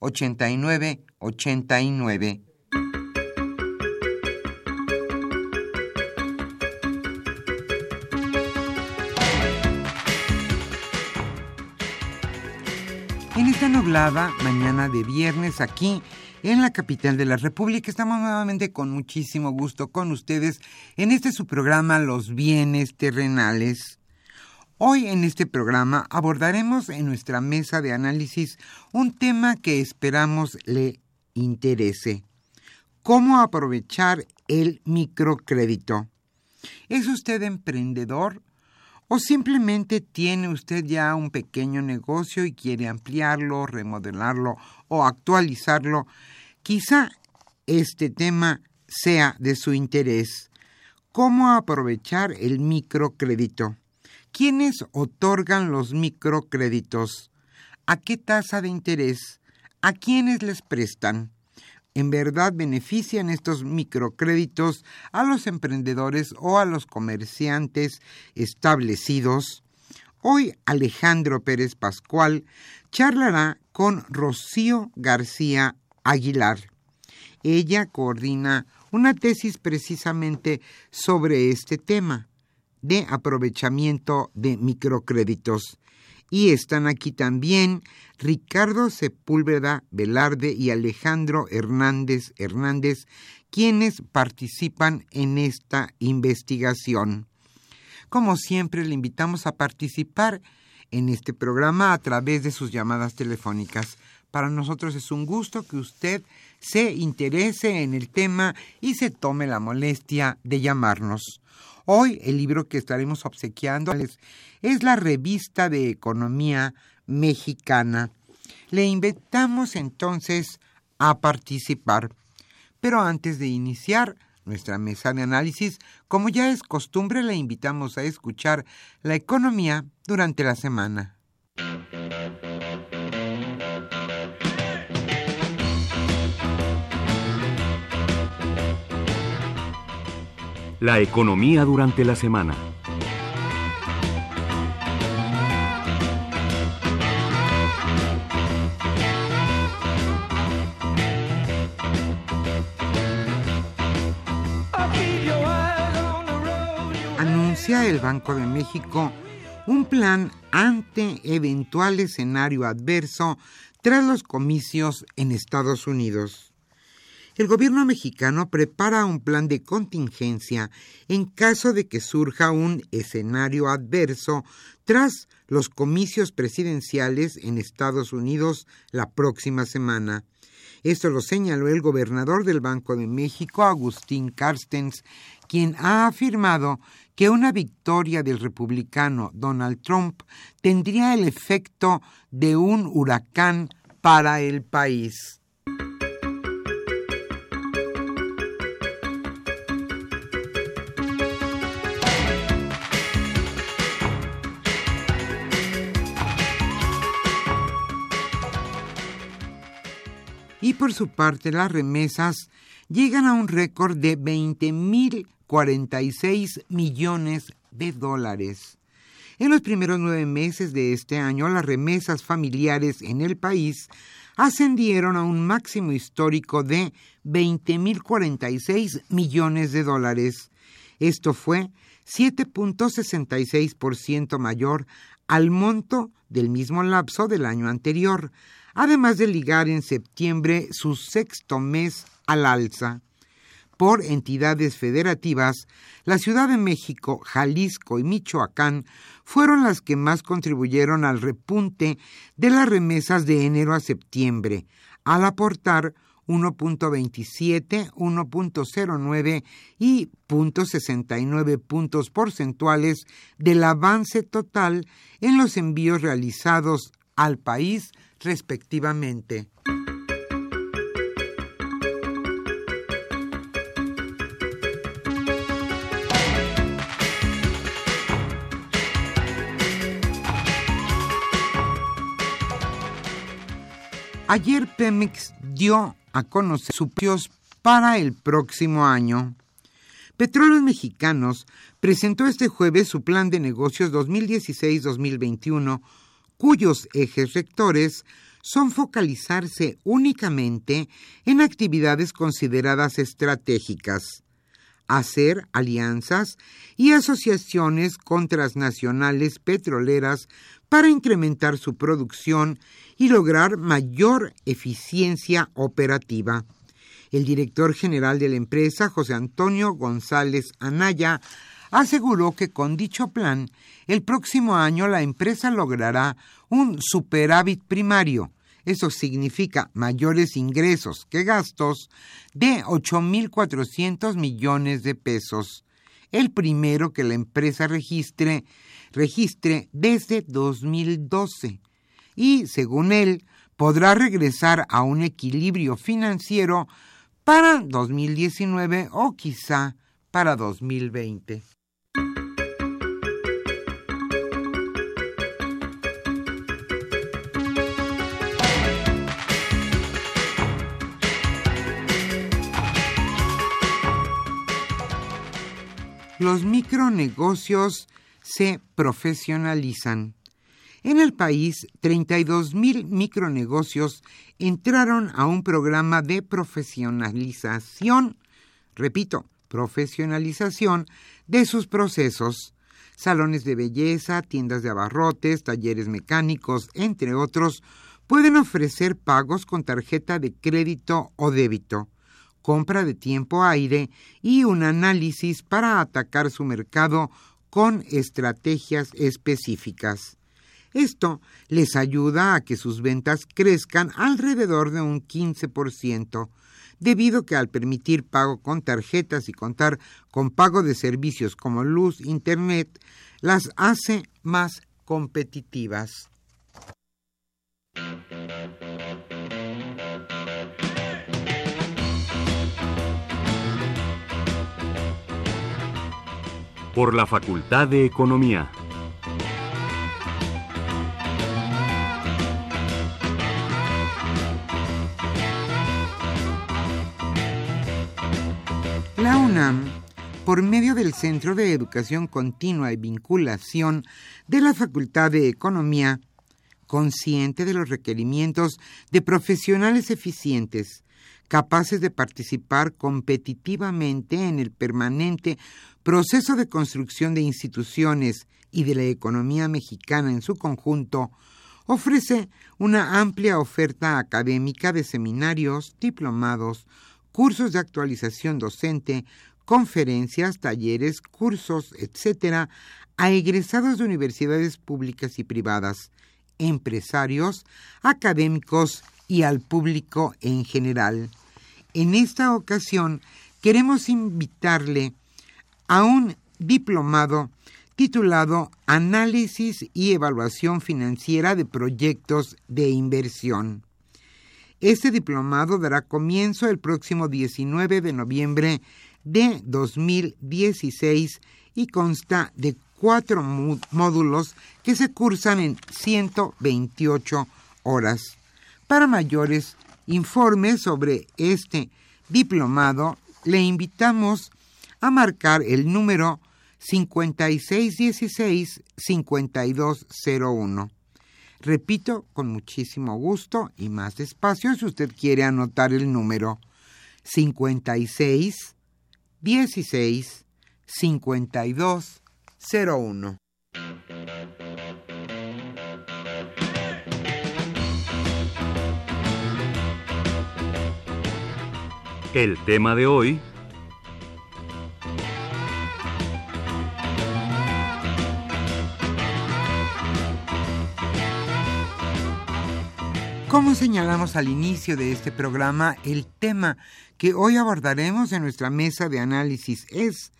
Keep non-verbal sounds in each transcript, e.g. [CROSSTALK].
8989. En esta nublada mañana de viernes aquí en la capital de la República estamos nuevamente con muchísimo gusto con ustedes en este su programa Los bienes terrenales. Hoy en este programa abordaremos en nuestra mesa de análisis un tema que esperamos le interese. ¿Cómo aprovechar el microcrédito? ¿Es usted emprendedor o simplemente tiene usted ya un pequeño negocio y quiere ampliarlo, remodelarlo o actualizarlo? Quizá este tema sea de su interés. ¿Cómo aprovechar el microcrédito? ¿Quiénes otorgan los microcréditos? ¿A qué tasa de interés? ¿A quiénes les prestan? ¿En verdad benefician estos microcréditos a los emprendedores o a los comerciantes establecidos? Hoy Alejandro Pérez Pascual charlará con Rocío García Aguilar. Ella coordina una tesis precisamente sobre este tema de aprovechamiento de microcréditos. Y están aquí también Ricardo Sepúlveda Velarde y Alejandro Hernández Hernández, quienes participan en esta investigación. Como siempre, le invitamos a participar en este programa a través de sus llamadas telefónicas. Para nosotros es un gusto que usted se interese en el tema y se tome la molestia de llamarnos. Hoy el libro que estaremos obsequiando es, la revista de economía mexicana. Le invitamos entonces a participar. Pero antes de iniciar nuestra mesa de análisis, como ya es costumbre, le invitamos a escuchar la economía durante la semana. La economía durante la semana. Anuncia el Banco de México un plan ante eventual escenario adverso tras los comicios en Estados Unidos el gobierno mexicano prepara un plan de contingencia en caso de que surja un escenario adverso tras los comicios presidenciales en Estados Unidos la próxima semana. Esto lo señaló el gobernador del Banco de México, Agustín Carstens, quien ha afirmado que una victoria del republicano Donald Trump tendría el efecto de un huracán para el país. Por su parte las remesas llegan a un récord de 20 mil 46 millones de dólares. En los primeros nueve meses de este año, las remesas familiares en el país ascendieron a un máximo histórico de 20.046 millones de dólares. Esto fue 7.66% mayor al monto del mismo lapso del año anterior, además de ligar en septiembre su sexto mes al alza. Por entidades federativas, la Ciudad de México, Jalisco y Michoacán fueron las que más contribuyeron al repunte de las remesas de enero a septiembre, al aportar 1.27, 1.09 y 0.69 puntos porcentuales del avance total en los envíos realizados al país respectivamente. Ayer Pemex dio a conocer sus precios para el próximo año. Petróleos Mexicanos presentó este jueves su plan de negocios 2016-2021, cuyos ejes rectores son focalizarse únicamente en actividades consideradas estratégicas, hacer alianzas y asociaciones con transnacionales petroleras para incrementar su producción y lograr mayor eficiencia operativa. El director general de la empresa, José Antonio González Anaya, aseguró que con dicho plan, el próximo año la empresa logrará un superávit primario, eso significa mayores ingresos que gastos, de 8.400 millones de pesos, el primero que la empresa registre, registre desde 2012. Y, según él, podrá regresar a un equilibrio financiero para 2019 o quizá para 2020. Los micronegocios se profesionalizan. En el país, 32 mil micronegocios entraron a un programa de profesionalización, repito, profesionalización de sus procesos. Salones de belleza, tiendas de abarrotes, talleres mecánicos, entre otros, pueden ofrecer pagos con tarjeta de crédito o débito compra de tiempo aire y un análisis para atacar su mercado con estrategias específicas. Esto les ayuda a que sus ventas crezcan alrededor de un 15%, debido que al permitir pago con tarjetas y contar con pago de servicios como luz, internet, las hace más competitivas. Por la Facultad de Economía. La UNAM, por medio del Centro de Educación Continua y Vinculación de la Facultad de Economía, consciente de los requerimientos de profesionales eficientes, capaces de participar competitivamente en el permanente proceso de construcción de instituciones y de la economía mexicana en su conjunto, ofrece una amplia oferta académica de seminarios, diplomados, cursos de actualización docente, conferencias, talleres, cursos, etc., a egresados de universidades públicas y privadas, empresarios, académicos y al público en general. En esta ocasión queremos invitarle a un diplomado titulado Análisis y Evaluación Financiera de Proyectos de Inversión. Este diplomado dará comienzo el próximo 19 de noviembre de 2016 y consta de cuatro módulos que se cursan en 128 horas. Para mayores informes sobre este diplomado, le invitamos a marcar el número 5616-5201. Repito, con muchísimo gusto y más despacio si usted quiere anotar el número 56 16 52 01. El tema de hoy Como señalamos al inicio de este programa, el tema que hoy abordaremos en nuestra mesa de análisis es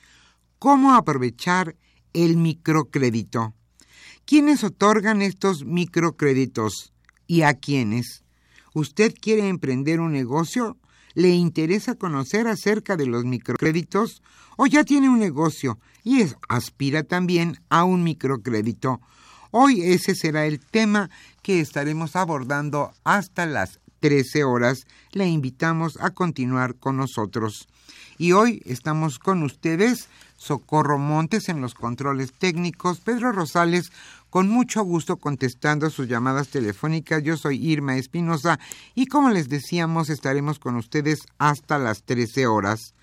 cómo aprovechar el microcrédito. ¿Quiénes otorgan estos microcréditos y a quiénes? ¿Usted quiere emprender un negocio? ¿Le interesa conocer acerca de los microcréditos? ¿O ya tiene un negocio y aspira también a un microcrédito? Hoy ese será el tema que estaremos abordando hasta las 13 horas. Le invitamos a continuar con nosotros. Y hoy estamos con ustedes, Socorro Montes en los controles técnicos, Pedro Rosales con mucho gusto contestando sus llamadas telefónicas. Yo soy Irma Espinosa y como les decíamos estaremos con ustedes hasta las 13 horas.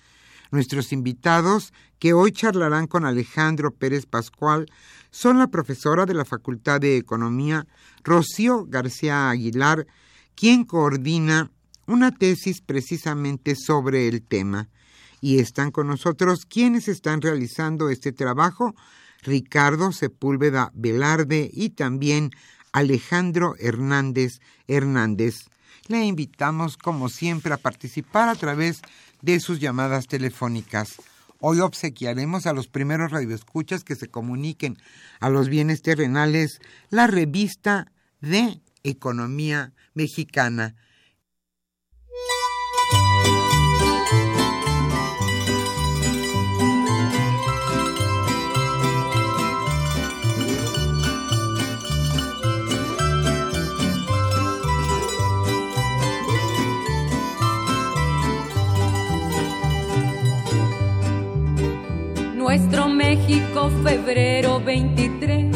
Nuestros invitados, que hoy charlarán con Alejandro Pérez Pascual, son la profesora de la Facultad de Economía, Rocío García Aguilar, quien coordina una tesis precisamente sobre el tema. Y están con nosotros quienes están realizando este trabajo, Ricardo Sepúlveda Velarde y también Alejandro Hernández Hernández. Le invitamos, como siempre, a participar a través de sus llamadas telefónicas. Hoy obsequiaremos a los primeros radioescuchas que se comuniquen a los bienes terrenales la revista de Economía Mexicana nuestro México, febrero 23.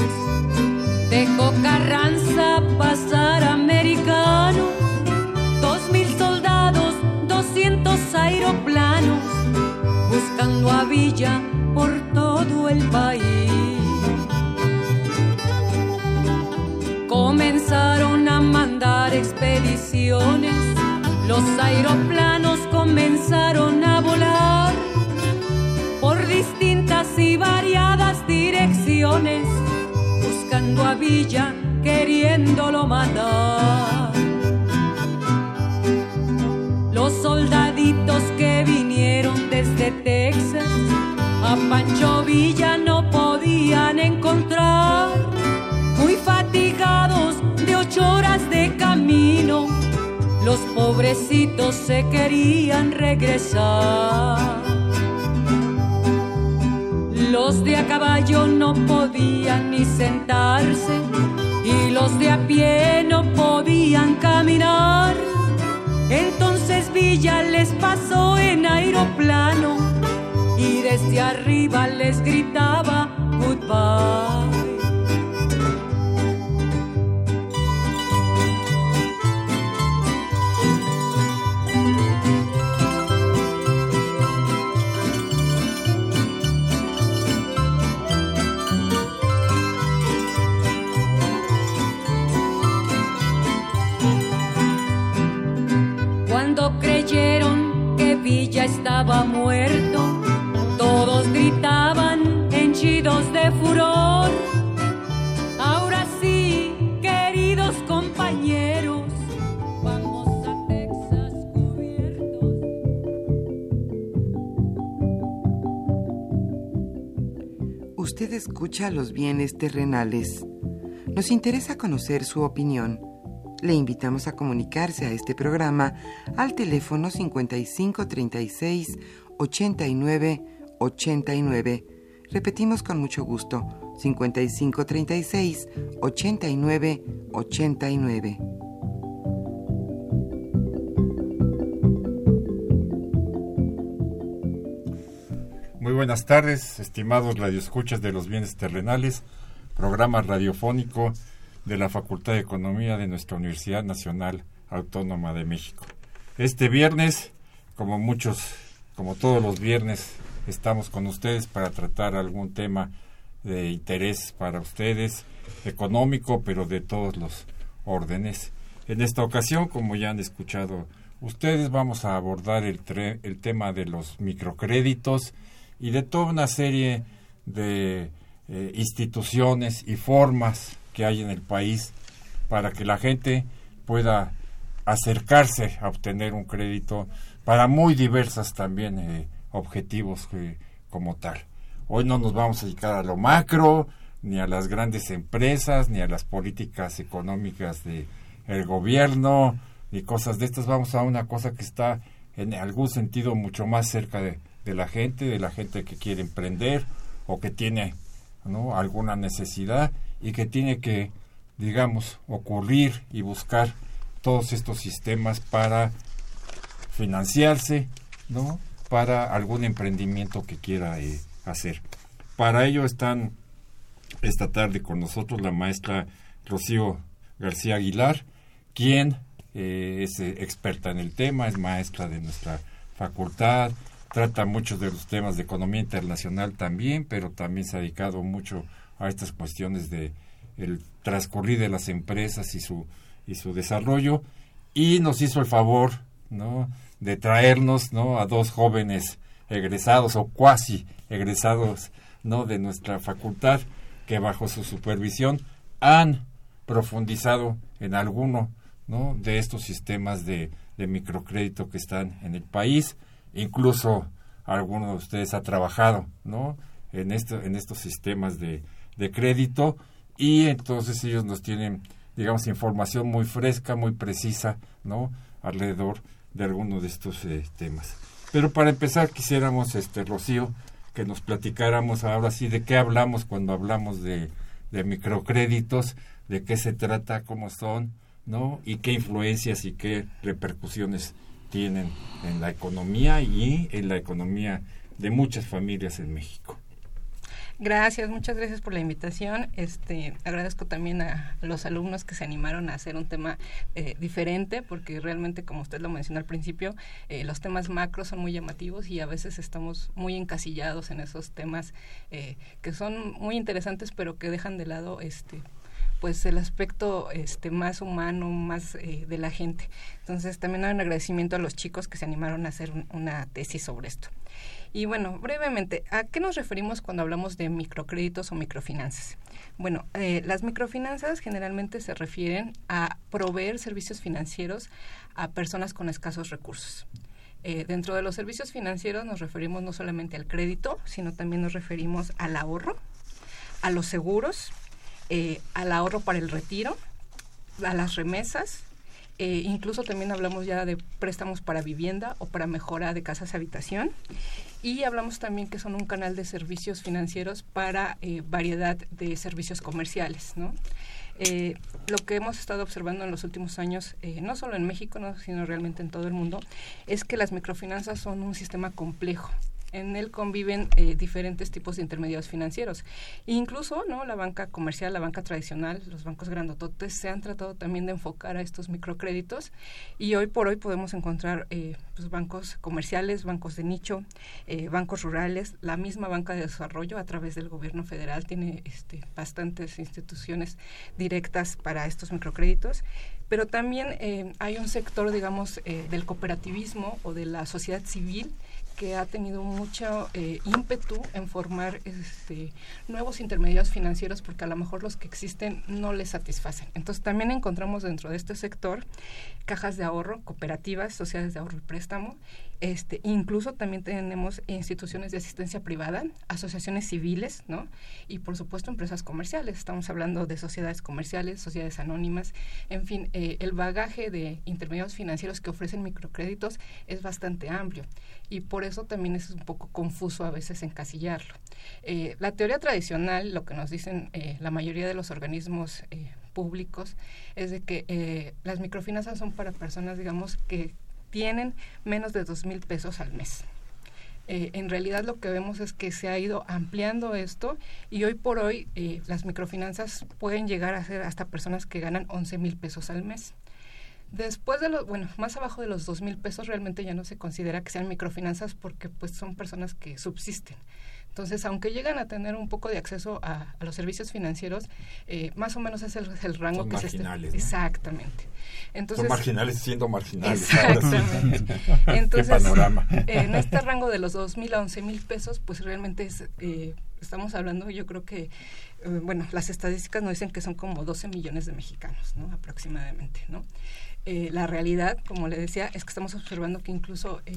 Dejó Carranza pasar americano, dos mil soldados, doscientos aeroplanos, buscando a Villa por todo el país. Comenzaron a mandar expediciones, los aeroplanos comenzaron a volar por distintas y variadas direcciones, buscando a Villa, queriéndolo matar. Los soldaditos que vinieron desde Texas a Pancho Villa no podían encontrar, muy fatigados de ocho horas de camino, los pobrecitos se querían regresar. Los de a caballo no podían ni sentarse y los de a pie no podían caminar. Entonces Villa les pasó en aeroplano y desde arriba les gritaba goodbye. Estaba muerto, todos gritaban henchidos de furor. Ahora sí, queridos compañeros, vamos a Texas cubiertos. Usted escucha los bienes terrenales. Nos interesa conocer su opinión le invitamos a comunicarse a este programa al teléfono 5536 89 89. Repetimos con mucho gusto, 5536 89 89. Muy buenas tardes, estimados radioescuchas de los bienes terrenales, programa radiofónico de la Facultad de Economía de nuestra Universidad Nacional Autónoma de México. Este viernes, como muchos, como todos los viernes, estamos con ustedes para tratar algún tema de interés para ustedes, económico, pero de todos los órdenes. En esta ocasión, como ya han escuchado ustedes, vamos a abordar el, tema de los microcréditos y de toda una serie de eh, instituciones y formas que hay en el país para que la gente pueda acercarse a obtener un crédito para muy diversas también eh, objetivos como tal. Hoy no nos vamos a dedicar a lo macro, ni a las grandes empresas, ni a las políticas económicas de el gobierno, ni cosas de estas. Vamos a una cosa que está en algún sentido mucho más cerca de, de la gente, de la gente que quiere emprender o que tiene ¿no? alguna necesidad y que tiene que, digamos, ocurrir y buscar todos estos sistemas para financiarse, ¿no? Para algún emprendimiento que quiera eh, hacer. Para ello están esta tarde con nosotros la maestra Rocío García Aguilar, quien eh, es eh, experta en el tema, es maestra de nuestra facultad, trata muchos de los temas de economía internacional también, pero también se ha dedicado mucho a estas cuestiones de el transcurrir de las empresas y su y su desarrollo y nos hizo el favor, ¿no? de traernos, ¿no? a dos jóvenes egresados o cuasi egresados, ¿no? de nuestra facultad que bajo su supervisión han profundizado en alguno, ¿no? de estos sistemas de, de microcrédito que están en el país, incluso alguno de ustedes ha trabajado, ¿no? en esto, en estos sistemas de, de crédito y entonces ellos nos tienen, digamos, información muy fresca, muy precisa, ¿no? Alrededor de alguno de estos eh, temas. Pero para empezar quisiéramos, este, Rocío, que nos platicáramos ahora sí de qué hablamos cuando hablamos de, de microcréditos, de qué se trata, cómo son, ¿no? Y qué influencias y qué repercusiones tienen en la economía y en la economía de muchas familias en México. Gracias, muchas gracias por la invitación. Este, agradezco también a los alumnos que se animaron a hacer un tema eh, diferente, porque realmente, como usted lo mencionó al principio, eh, los temas macros son muy llamativos y a veces estamos muy encasillados en esos temas eh, que son muy interesantes, pero que dejan de lado este pues el aspecto este más humano, más de la gente. Entonces también hay un agradecimiento a los chicos que se animaron a hacer una tesis sobre esto. Y bueno, brevemente, ¿a qué nos referimos cuando hablamos de microcréditos o microfinanzas? Bueno, eh, las microfinanzas generalmente se refieren a proveer servicios financieros a personas con escasos recursos. Eh, dentro de los servicios financieros nos referimos no solamente al crédito, sino también nos referimos al ahorro, a los seguros, eh, al ahorro para el retiro, a las remesas, incluso también hablamos ya de préstamos para vivienda o para mejora de casas habitación. Y hablamos también que son un canal de servicios financieros para eh, variedad de servicios comerciales, ¿no? Eh, lo que hemos estado observando en los últimos años, no solo en México, sino realmente en todo el mundo, es que las microfinanzas son un sistema complejo en él conviven eh, diferentes tipos de intermediarios financieros. incluso, ¿no? La banca comercial, la banca tradicional, los bancos grandototes se han tratado también de enfocar a estos microcréditos y hoy por hoy podemos encontrar eh, pues, bancos comerciales, bancos de nicho, eh, bancos rurales, la misma banca de desarrollo a través del gobierno federal tiene este, bastantes instituciones directas para estos microcréditos pero también hay un sector, digamos, del cooperativismo o de la sociedad civil que ha tenido mucho eh, ímpetu en formar este, nuevos intermediarios financieros porque a lo mejor los que existen no les satisfacen. Entonces también encontramos dentro de este sector cajas de ahorro, cooperativas, sociedades de ahorro y préstamo. Este, incluso también tenemos instituciones de asistencia privada, asociaciones civiles, ¿no? Y por supuesto empresas comerciales. Estamos hablando de sociedades comerciales, sociedades anónimas, en fin, eh, el bagaje de intermediarios financieros que ofrecen microcréditos es bastante amplio y por eso también es un poco confuso a veces encasillarlo. Eh, la teoría tradicional, lo que nos dicen eh, la mayoría de los organismos públicos, es de que las microfinanzas son para personas, digamos, que tienen menos de dos mil pesos al mes. eh, en realidad lo que vemos es que se ha ido ampliando esto y hoy por hoy eh, las microfinanzas pueden llegar a ser hasta personas que ganan 11 mil pesos al mes. Después de los, bueno, más abajo de los dos mil pesos realmente ya no se considera que sean microfinanzas porque pues son personas que subsisten. Entonces, aunque llegan a tener un poco de acceso a, los servicios financieros, eh, más o menos es el, rango que se está. Exactamente. Entonces, son marginales siendo marginales. Exactamente. [LAUGHS] Entonces, en este rango de los dos mil a once mil pesos, pues realmente es, eh, estamos hablando, yo creo que, eh, bueno, las estadísticas nos dicen que son como 12 millones de mexicanos, ¿no? Aproximadamente, ¿no? Eh, la realidad, como le decía, es que estamos observando que incluso eh,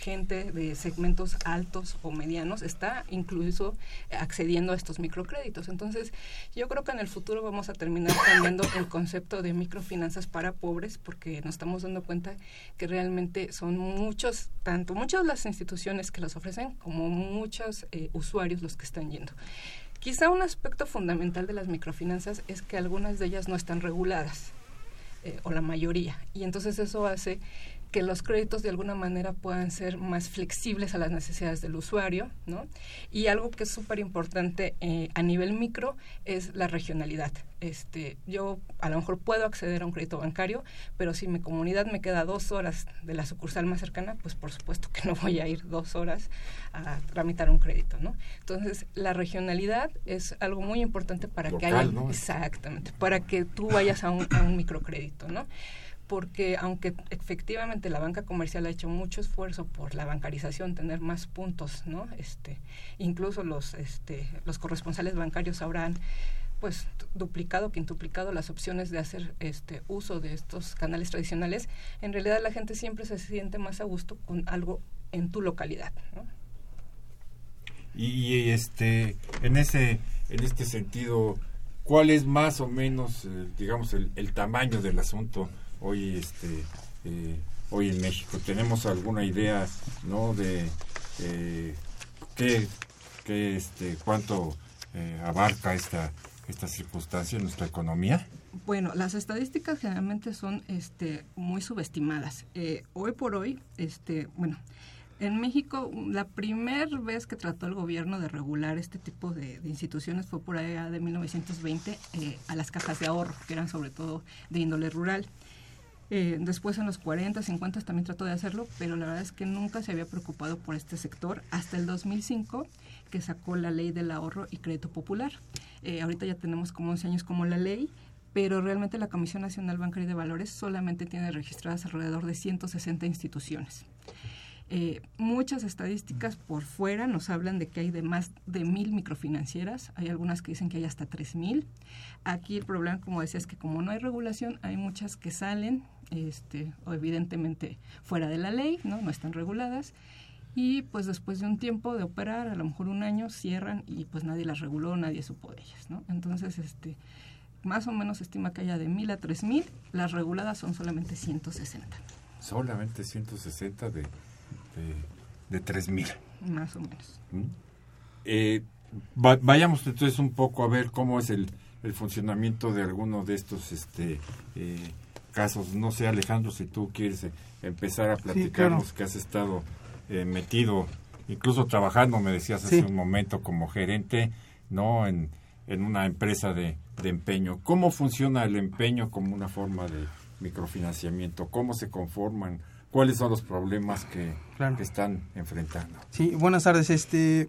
gente de segmentos altos o medianos está incluso accediendo a estos microcréditos. Entonces, yo creo que en el futuro vamos a terminar cambiando el concepto de microfinanzas para pobres porque nos estamos dando cuenta que realmente son muchos, tanto muchas las instituciones que las ofrecen como muchos eh, usuarios los que están yendo. Quizá un aspecto fundamental de las microfinanzas es que algunas de ellas no están reguladas. Eh, o la mayoría. Y entonces eso hace que los créditos de alguna manera puedan ser más flexibles a las necesidades del usuario, ¿no? Y algo que es súper importante eh, a nivel micro es la regionalidad. Este, yo a lo mejor puedo acceder a un crédito bancario, pero si mi comunidad me queda dos horas de la sucursal más cercana, pues por supuesto que no voy a ir dos horas a tramitar un crédito, ¿no? Entonces, la regionalidad es algo muy importante para que haya... Exactamente, para que tú vayas a un, a un microcrédito, ¿no? Porque aunque efectivamente la banca comercial ha hecho mucho esfuerzo por la bancarización, tener más puntos, ¿no? Este, incluso los este, los corresponsales bancarios habrán pues duplicado, quintuplicado las opciones de hacer este uso de estos canales tradicionales, en realidad la gente siempre se siente más a gusto con algo en tu localidad, ¿no? Y, este en ese en este sentido, ¿cuál es más o menos eh, digamos el, el tamaño del asunto? Hoy este eh, hoy en México tenemos alguna idea no de eh, qué, qué, este cuánto eh, abarca esta esta circunstancia en nuestra economía bueno, las estadísticas generalmente son este, muy subestimadas. hoy por hoy, este, bueno, en México, la primera vez que trató el gobierno de regular este tipo de, instituciones fue por allá de 1920 a las cajas de ahorro, que eran sobre todo de índole rural. Eh, después en los 40, 50 también trató de hacerlo, pero la verdad es que nunca se había preocupado por este sector hasta el 2005 que sacó la ley del ahorro y crédito popular. Eh, ahorita ya tenemos como 11 años como la ley, pero realmente la Comisión Nacional Bancaria de Valores solamente tiene registradas alrededor de 160 instituciones. Eh, muchas estadísticas por fuera nos hablan de que hay de más de mil microfinancieras, hay algunas que dicen que hay hasta tres mil. Aquí el problema, como decía, es que como no hay regulación, hay muchas que salen, este, o evidentemente fuera de la ley, ¿no? no están reguladas, y pues después de un tiempo de operar, a lo mejor un año, cierran y pues nadie las reguló, nadie supo de ellas. ¿no? Entonces, este, más o menos se estima que haya de mil a tres mil, las reguladas son solamente 160. Solamente 160 de de, tres mil. Más o menos. ¿Mm? Eh, vayamos entonces un poco a ver cómo es el, el funcionamiento de alguno de estos este eh, casos. No sé, Alejandro, si tú quieres eh, empezar a platicarnos que has estado metido, incluso trabajando, me decías hace un momento, como gerente, ¿no? En, en una empresa de, de empeño. ¿Cómo funciona el empeño como una forma de microfinanciamiento? ¿Cómo se conforman? Cuáles son los problemas que, están enfrentando. Sí, buenas tardes. Este,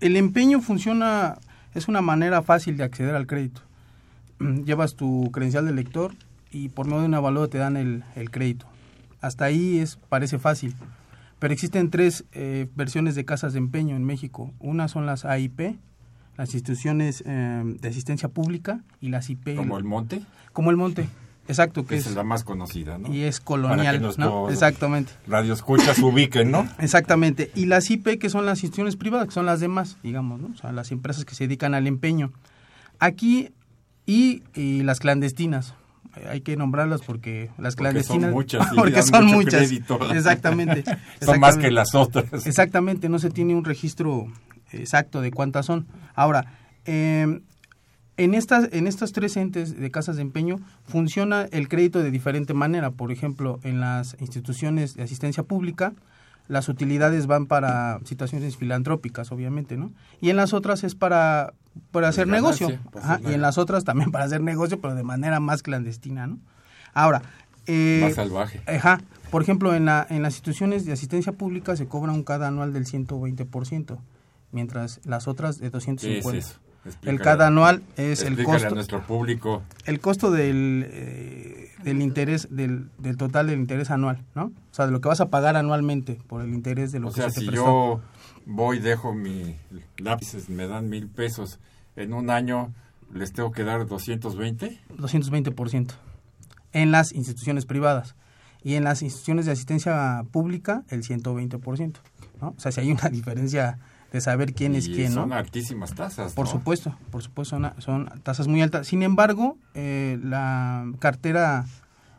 el empeño funciona, es una manera fácil de acceder al crédito. Llevas tu credencial de lector y por medio de una valor te dan el, crédito. Hasta ahí es parece fácil. Pero existen tres eh, versiones de casas de empeño en México. Una son las AIP, las instituciones eh, de asistencia pública, y las IP. ¿Como el Monte? Como el Monte. Exacto, que es, la más conocida, ¿no? Y es colonial, ¿no? Exactamente. Radio escuchas ubiquen, ¿no? [LAUGHS] Exactamente. Y las IP, que son las instituciones privadas, que son las demás, digamos, ¿no? O sea, las empresas que se dedican al empeño. Aquí, y, las clandestinas. Hay que nombrarlas porque las clandestinas. Porque son muchas. [LAUGHS] porque son muchas. [LAUGHS] Exactamente. son más que las otras. Exactamente, no se tiene un registro exacto de cuántas son. Ahora, eh, en, estas, en estos tres entes de casas de empeño funciona el crédito de diferente manera. Por ejemplo, en las instituciones de asistencia pública, las utilidades van para situaciones filantrópicas, obviamente, ¿no? Y en las otras es para, para hacer ganancia, negocio. Ajá, y en las otras también [LAUGHS] para hacer negocio, pero de manera más clandestina, ¿no? Ahora, eh, Más salvaje. Ajá. Por ejemplo, en, la, en las instituciones de asistencia pública se cobra un cada anual del 120%, mientras las otras de ¿Qué 250. es eso? El cada anual es el explícale a costo, nuestro público. el costo del, eh, del interés, del, del total del interés anual, ¿no? O sea, de lo que vas a pagar anualmente por el interés de lo O que sea, se te si prestó. yo voy, dejo mi lápices, me dan mil pesos, en un año les tengo que dar 220. 220% en las instituciones privadas y en las instituciones de asistencia pública el 120%, ¿no? O sea, si hay una [LAUGHS] diferencia de saber quién es y quién, ¿no? son altísimas tasas. Por ¿no? supuesto, por supuesto, son, son tasas muy altas. Sin embargo, eh, la cartera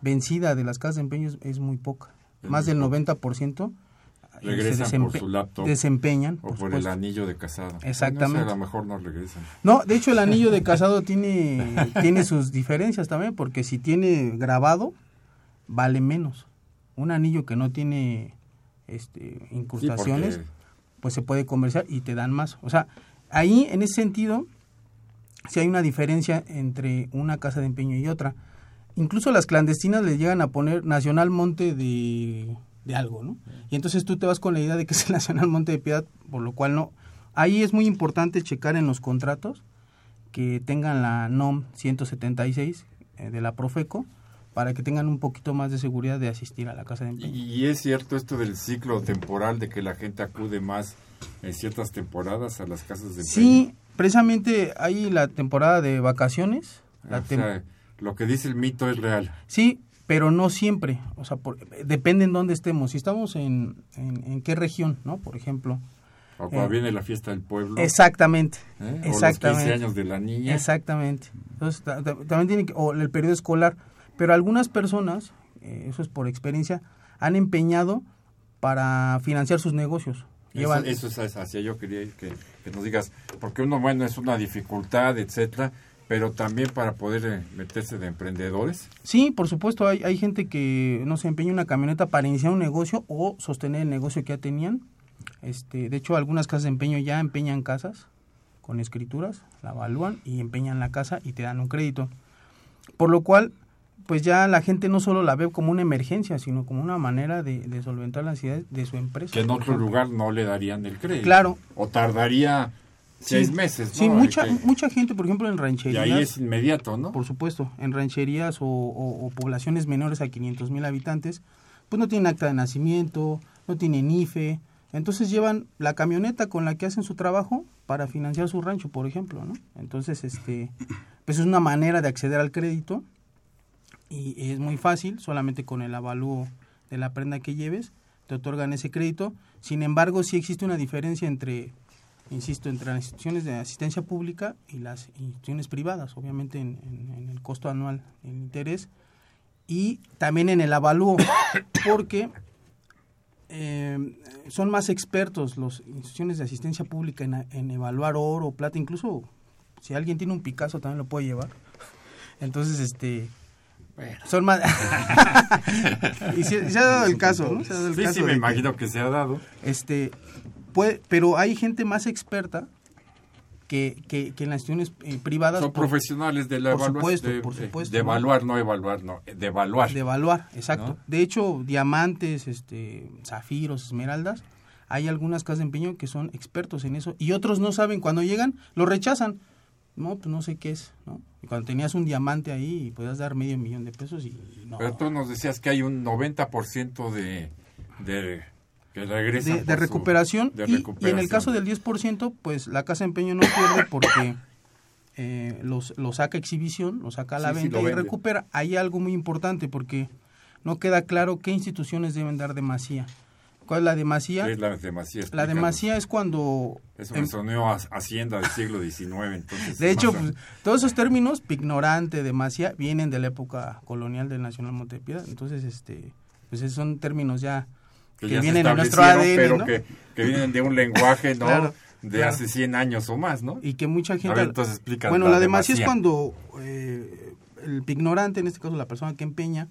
vencida de las casas de empeño es, es muy poca. Es Más muy del poca. 90% eh, Regresan se por su laptop desempeñan. O por por el anillo de casado. Exactamente. No sé, a lo mejor no regresan. No, de hecho el anillo de [LAUGHS] casado tiene, tiene sus diferencias también, porque si tiene grabado, vale menos. Un anillo que no tiene este, incrustaciones, pues se puede comerciar y te dan más. O sea, ahí en ese sentido, si hay una diferencia entre una casa de empeño y otra. Incluso las clandestinas le llegan a poner Nacional Monte de, de algo, ¿no? Y entonces tú te vas con la idea de que es el Nacional Monte de Piedad, por lo cual no. Ahí es muy importante checar en los contratos que tengan la NOM 176 eh, de la Profeco para que tengan un poquito más de seguridad de asistir a la casa de empeño. y es cierto esto del ciclo temporal de que la gente acude más en ciertas temporadas a las casas de Sí, precisamente hay la temporada de vacaciones. empeño. la O tem- sea, lo que dice el mito es real. Sí, pero no siempre. O sea, por- depende en dónde estemos. Si estamos en, en, en qué región, ¿no? Por ejemplo. O cuando Eh, viene la fiesta del pueblo. Exactamente. ¿eh? O los Exactamente. 15 años de la niña. Exactamente. Entonces, ta- ta- también tiene que, o el periodo escolar. Pero algunas personas, eh, eso es por experiencia, han empeñado para financiar sus negocios. Eso, Llevan- eso es hacia yo quería que, que nos digas, porque uno, bueno, es una dificultad, etcétera, pero también para poder eh, meterse de emprendedores. Sí, por supuesto, hay, hay gente que no se empeña una camioneta para iniciar un negocio o sostener el negocio que ya tenían. Este, de hecho, algunas casas de empeño ya empeñan casas con escrituras, la evalúan y empeñan la casa y te dan un crédito. Por lo cual, pues ya la gente no solo la ve como una emergencia, sino como una manera de, de solventar las necesidades de su empresa. que en otro ejemplo. lugar no le darían el crédito. Claro. O tardaría seis Sí. meses, ¿no? Sí, mucha, Que- mucha gente, por ejemplo, en y rancherías. ahí es inmediato, ¿no? Por supuesto, en rancherías o, o- o poblaciones menores a 500 mil habitantes, pues no tienen acta de nacimiento, no tienen IFE, entonces llevan la camioneta con la que hacen su trabajo para financiar su rancho, por ejemplo, ¿no? Entonces, este, pues es una manera de acceder al crédito y es muy fácil, solamente con el avalúo de la prenda que lleves, te otorgan ese crédito. Sin embargo, sí existe una diferencia entre, insisto, entre las instituciones de asistencia pública y las instituciones privadas, obviamente en, en- el costo anual, en interés, y también en el avalúo, [COUGHS] porque eh, son más expertos las instituciones de asistencia pública en, en evaluar oro, plata, incluso si alguien tiene un Picasso también lo puede llevar. [LAUGHS] Entonces, este... Son más... [LAUGHS] y se, se ha dado el caso, ¿no? Se ha dado el Sí, caso sí, me que- imagino que se ha dado. este puede, pero hay gente más experta que, que, que en las instituciones eh, privadas Son por- profesionales de la por evaluación. supuesto, de, por de- supuesto, de ¿no? evaluar, no evaluar, no, de evaluar. de evaluar, exacto. ¿No? De hecho, diamantes, este, zafiros, esmeraldas, hay algunas casas de empeño que son expertos en eso y otros no saben cuando llegan, lo rechazan. No, pues no sé qué es, ¿no? Y cuando tenías un diamante ahí y podías dar medio millón de pesos y, y no. Pero tú nos decías que hay un 90% de, de que regresan de, de por su- recuperación, y- Y, en el caso del 10%, pues la casa de empeño no pierde porque eh, los, lo saca exhibición, lo saca a la Sí, venta y recupera. Hay algo muy importante porque no queda claro qué instituciones deben dar demasía. ¿Cuál es la demasía? ¿Qué es la demasía? La Explícanos. demasía es cuando... Eso em- me sonó a Hacienda del siglo XIX, entonces... de hecho, pues, todos esos términos, pignorante, demasía, vienen de la época colonial del Nacional Montepiedad. Entonces, este, pues esos son términos ya que, ya vienen en nuestro ADN, pero ¿no? que, que vienen de un lenguaje, ¿no? Claro, de claro. hace 100 años o más, ¿no? y que mucha gente... ver, entonces explícanos Bueno, la demasía es cuando eh, el ignorante, en este caso la persona que empeña,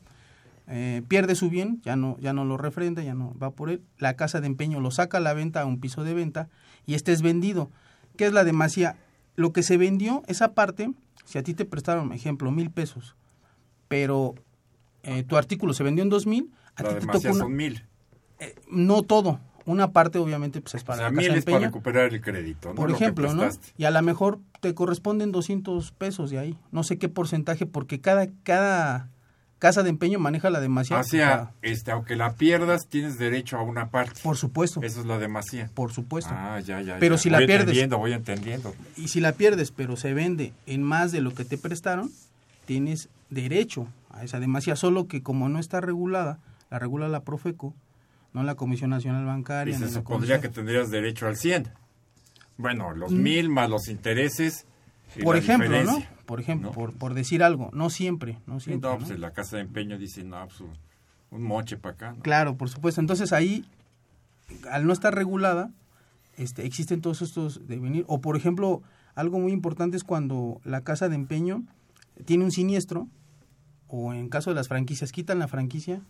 eh, pierde su bien, ya no, ya no lo refrenda, ya no va por él, la casa de empeño lo saca a la venta a un piso de venta y este es vendido. ¿Qué es la demasía? Lo que se vendió, esa parte, si a ti te prestaron, ejemplo, mil pesos, pero eh, tu artículo se vendió en dos mil, a La ti te tocó una- son mil. eh, no todo, una parte obviamente pues es O para sea, la casa mil es para recuperar el crédito, ¿no? Por ejemplo, ¿no? Y a lo mejor te corresponden 200 pesos de ahí. No sé qué porcentaje, porque cada, cada casa de empeño maneja la demasía. O sea, este, aunque la pierdas, tienes derecho a una parte. por supuesto, Eso es la demasía. por supuesto. Ah, ya, ya. Pero ya. si la voy pierdes- entendiendo, voy entendiendo. Y si la pierdes, pero se vende en más de lo que te prestaron, tienes derecho a esa demasía. Solo que como no está regulada, la regula la Profeco, no la Comisión Nacional Y Bancaria. se ni la supondría que tendrías derecho al 100. Bueno, los mil más los intereses. Por ejemplo, ¿no? Por ejemplo, ¿No? por, por decir algo, no siempre, no siempre. pues la casa de empeño dice, no, pues un, moche para acá. Claro, por supuesto. Entonces ahí, al no estar regulada, este, existen todos estos de venir. O por ejemplo, algo muy importante es cuando la casa de empeño tiene un siniestro, o en caso de las franquicias, quitan la franquicia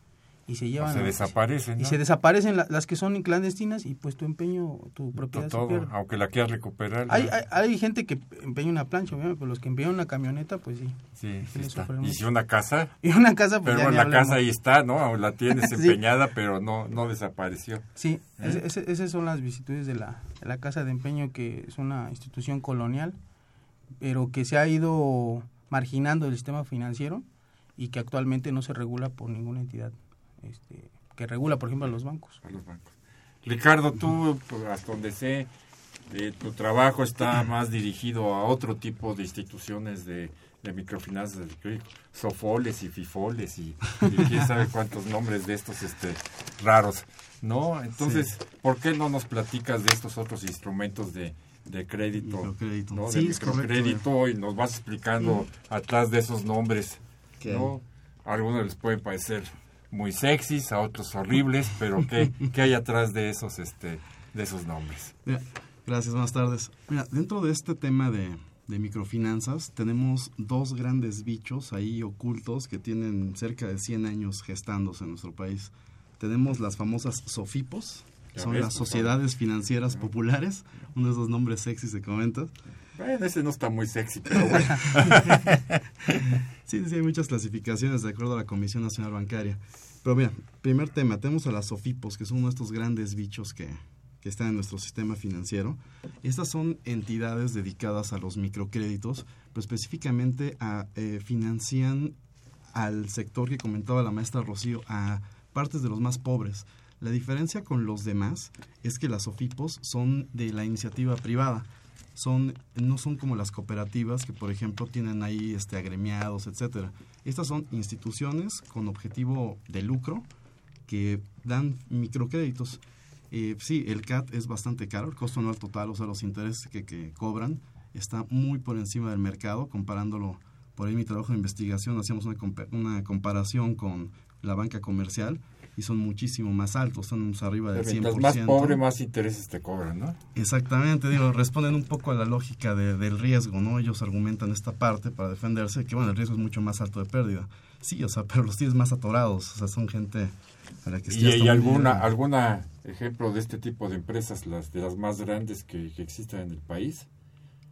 y se O llevan... se desaparecen, Y se desaparecen la- las que son clandestinas y pues tu empeño, tu propiedad se todo, pierde. aunque la quieras recuperar. Hay, ¿no? hay, hay gente que empeña una plancha, obviamente, pero los que empeñan una camioneta, pues sí. sí, sí está. Y si una casa, [LAUGHS] Y una casa, pues pero ya la casa ahí está, ¿no? La tienes [LAUGHS] Sí. empeñada, pero no, no desapareció. Sí, ¿Eh? esas son las vicitudes de la, de la Casa de Empeño, que es una institución colonial, pero que se ha ido marginando del sistema financiero y que actualmente no se regula por ninguna entidad este, que regula, por ejemplo, a los bancos. a los bancos. Ricardo, tú, pues, hasta donde sé, eh, tu trabajo está más dirigido a otro tipo de instituciones de, de microfinanzas, de crédito, sofoles y fifoles y, y quién sabe cuántos nombres de estos este, raros, ¿no? Entonces, ¿por qué no nos platicas de estos otros instrumentos de, de crédito, Microcrédito. ¿no? Sí, de correcto. microcrédito y nos vas explicando atrás de esos nombres, ¿Qué ¿no? A algunos les pueden parecer muy sexys, a otros horribles, pero ¿qué, [LAUGHS] qué hay atrás de esos, este, de esos nombres? Gracias, buenas tardes. Mira, dentro de este tema de, de microfinanzas tenemos dos grandes bichos ahí ocultos que tienen cerca de 100 años gestándose en nuestro país. Tenemos las famosas SOFIPOS, son ves, las sociedades financieras populares, uno de esos nombres sexys que comentas. Bueno, ese no está muy sexy, pero bueno. [LAUGHS] Sí, sí, hay muchas clasificaciones de acuerdo a la Comisión Nacional Bancaria. Pero mira, primer tema, tenemos a las SOFIPOS, que son estos grandes bichos que, que están en nuestro sistema financiero. Estas son entidades dedicadas a los microcréditos, pero específicamente a, eh, financian al sector que comentaba la maestra Rocío, a partes de los más pobres. La diferencia con los demás es que las SOFIPOS son de la iniciativa privada son no son como las cooperativas que por ejemplo tienen ahí este agremiados etcétera. Estas son instituciones con objetivo de lucro que dan microcréditos. Eh, sí el CAT es bastante caro el costo anual total o sea los intereses que, que cobran está muy por encima del mercado comparándolo por ahí mi trabajo de investigación hacíamos una, una comparación con la banca comercial y son muchísimo más altos, están arriba del 100%. Mientras más pobre, más intereses te cobran, ¿no? Exactamente, digo, responden un poco a la lógica de- del riesgo, ¿no? Ellos argumentan esta parte para defenderse, que bueno, el riesgo es mucho más alto de pérdida. Sí, o sea, pero los tienes más atorados, o sea, son gente a la que ¿Y, y alguna, bien. alguna ejemplo de este tipo de empresas, las de las más grandes que, que existen en el país?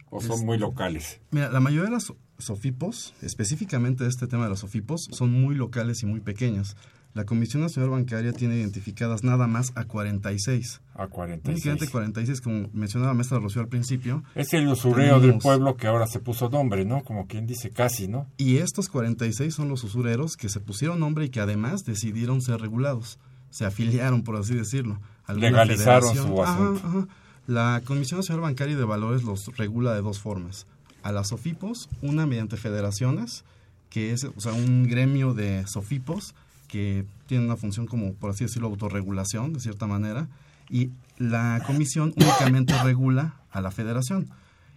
¿O son muy locales? Mira, la mayoría de las SOFIPOS, específicamente este tema de las SOFIPOS, son muy locales y muy pequeñas. La Comisión Nacional Bancaria tiene identificadas nada más a 46. A 46. Únicamente 46, como mencionaba maestra Rocío al principio, Es el usureo del Tenemos- pueblo que ahora se puso nombre, ¿no? Como quien dice casi, ¿no? Y estos 46 son los usureros que se pusieron nombre y que además decidieron ser regulados. Se afiliaron, por así decirlo. Legalizaron federación. su Ajá, asunto. ajá. La Comisión Nacional Bancaria y de Valores los regula de dos formas. A las SOFIPOS, una mediante federaciones, que es o sea, un gremio de SOFIPOS que tiene una función como, por así decirlo, autorregulación, de cierta manera. Y la Comisión únicamente regula a la federación.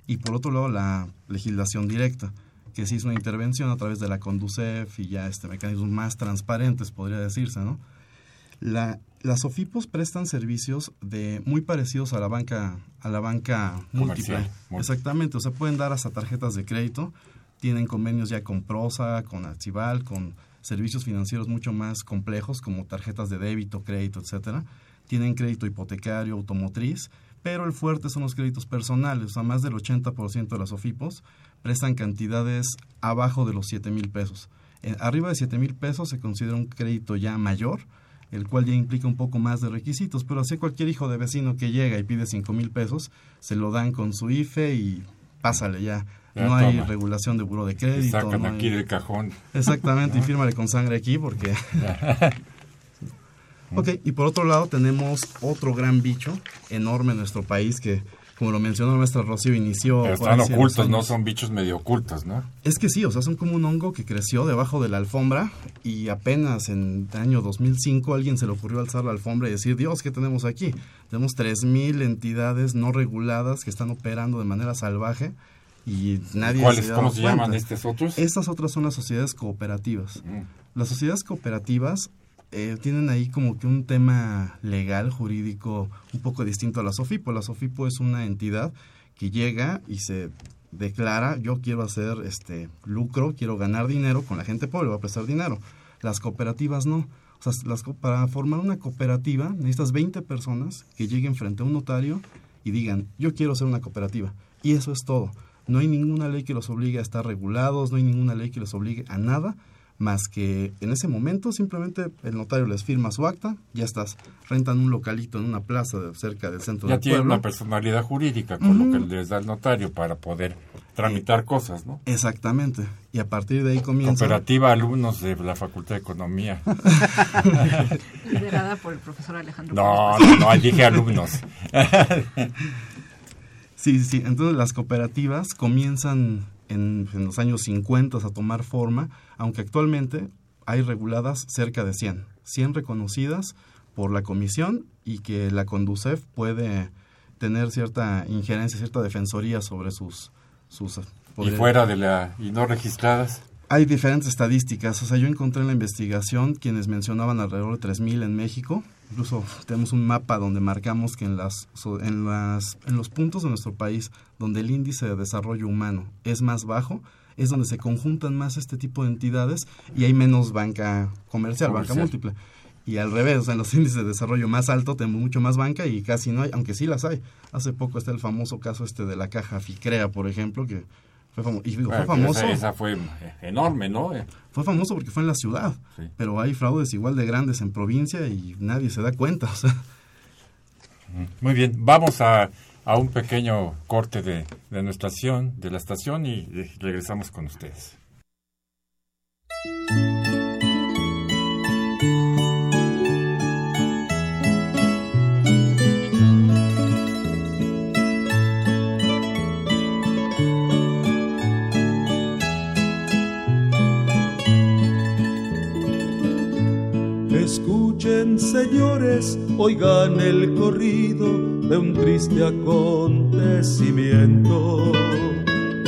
Y por otro lado, la legislación directa que se hizo una intervención a través de la Conducef y ya este mecanismos más transparentes, podría decirse, ¿no? La, las SOFIPOS prestan servicios de muy parecidos a la banca a la banca múltiple. Exactamente, o sea, pueden dar hasta tarjetas de crédito, tienen convenios ya con Prosa, con Archival, con servicios financieros mucho más complejos como tarjetas de débito, crédito, etcétera. Tienen crédito hipotecario, automotriz, pero el fuerte son los créditos personales. O sea, más del 80% de las OFIPOS prestan cantidades abajo de los 7 mil pesos. Eh, arriba de 7 mil pesos se considera un crédito ya mayor, el cual ya implica un poco más de requisitos, pero así cualquier hijo de vecino que llega y pide 5 mil pesos, se lo dan con su IFE y pásale ya. Ya no hay toma. regulación de buro de crédito. sacan no aquí hay- del cajón. Exactamente, y fírmale con sangre aquí porque... [LAUGHS] ok, y por otro lado tenemos otro gran bicho enorme en nuestro país que, como lo mencionó nuestra Rocío, inició... Pero están ocultos, no son bichos medio ocultos, ¿no? Es que sí, o sea, son como un hongo que creció debajo de la alfombra y apenas en el año 2005 a alguien se le ocurrió alzar la alfombra y decir, Dios, ¿qué tenemos aquí? Tenemos 3.000 entidades no reguladas que están operando de manera salvaje y nadie ¿Cuáles? se ¿Cómo se llaman cuenta. estos otros? Estas otras son las sociedades cooperativas. Mm. Las sociedades cooperativas eh, tienen ahí como que un tema legal, jurídico, un poco distinto a la SOFIPO. La SOFIPO es una entidad que llega y se declara, yo quiero hacer este lucro, quiero ganar dinero con la gente pobre, voy a prestar dinero. Las cooperativas no. O sea, las para formar una cooperativa necesitas 20 personas que lleguen frente a un notario y digan, yo quiero ser una cooperativa. Y eso es todo. No hay ninguna ley que los obligue a estar regulados, no hay ninguna ley que los obligue a nada, más que en ese momento simplemente el notario les firma su acta, ya estás, rentan un localito en una plaza de- cerca del centro Ya del tienen pueblo. una personalidad jurídica con lo que les da el notario para poder tramitar cosas, ¿no? Exactamente. Y a partir de ahí comienza... Cooperativa alumnos de la Facultad de Economía. Liderada por el profesor Alejandro. No, no, no, dije alumnos. [LAUGHS] Sí, sí, sí. Entonces las cooperativas comienzan en, en los años 50 a tomar forma, aunque actualmente hay reguladas cerca de 100. 100 reconocidas por la comisión y que la Conducef puede tener cierta injerencia, cierta defensoría sobre sus... sus y fuera de la... y no registradas. Hay diferentes estadísticas. O sea, yo encontré en la investigación quienes mencionaban alrededor de 3.000 en México. Incluso tenemos un mapa donde marcamos que en, las, en, las, en los puntos de nuestro país donde el índice de desarrollo humano es más bajo, es donde se conjuntan más este tipo de entidades y hay menos banca comercial, banca Comercial. múltiple. Y al revés, o sea, en los [LAUGHS] índices de desarrollo más alto tenemos mucho más banca y casi no hay, aunque sí las hay. Hace poco está el famoso caso este de la caja Ficrea, por ejemplo, que fue, famo- y digo, fue Bueno, que famoso. Esa, esa fue enorme, ¿no? Fue famoso porque fue en la ciudad, Sí. pero hay fraudes igual de grandes en provincia y nadie se da cuenta. O sea, Muy bien, vamos a, a un pequeño corte de, de nuestra estación, de la estación y eh, regresamos con ustedes. Señores, oigan el corrido de un triste acontecimiento.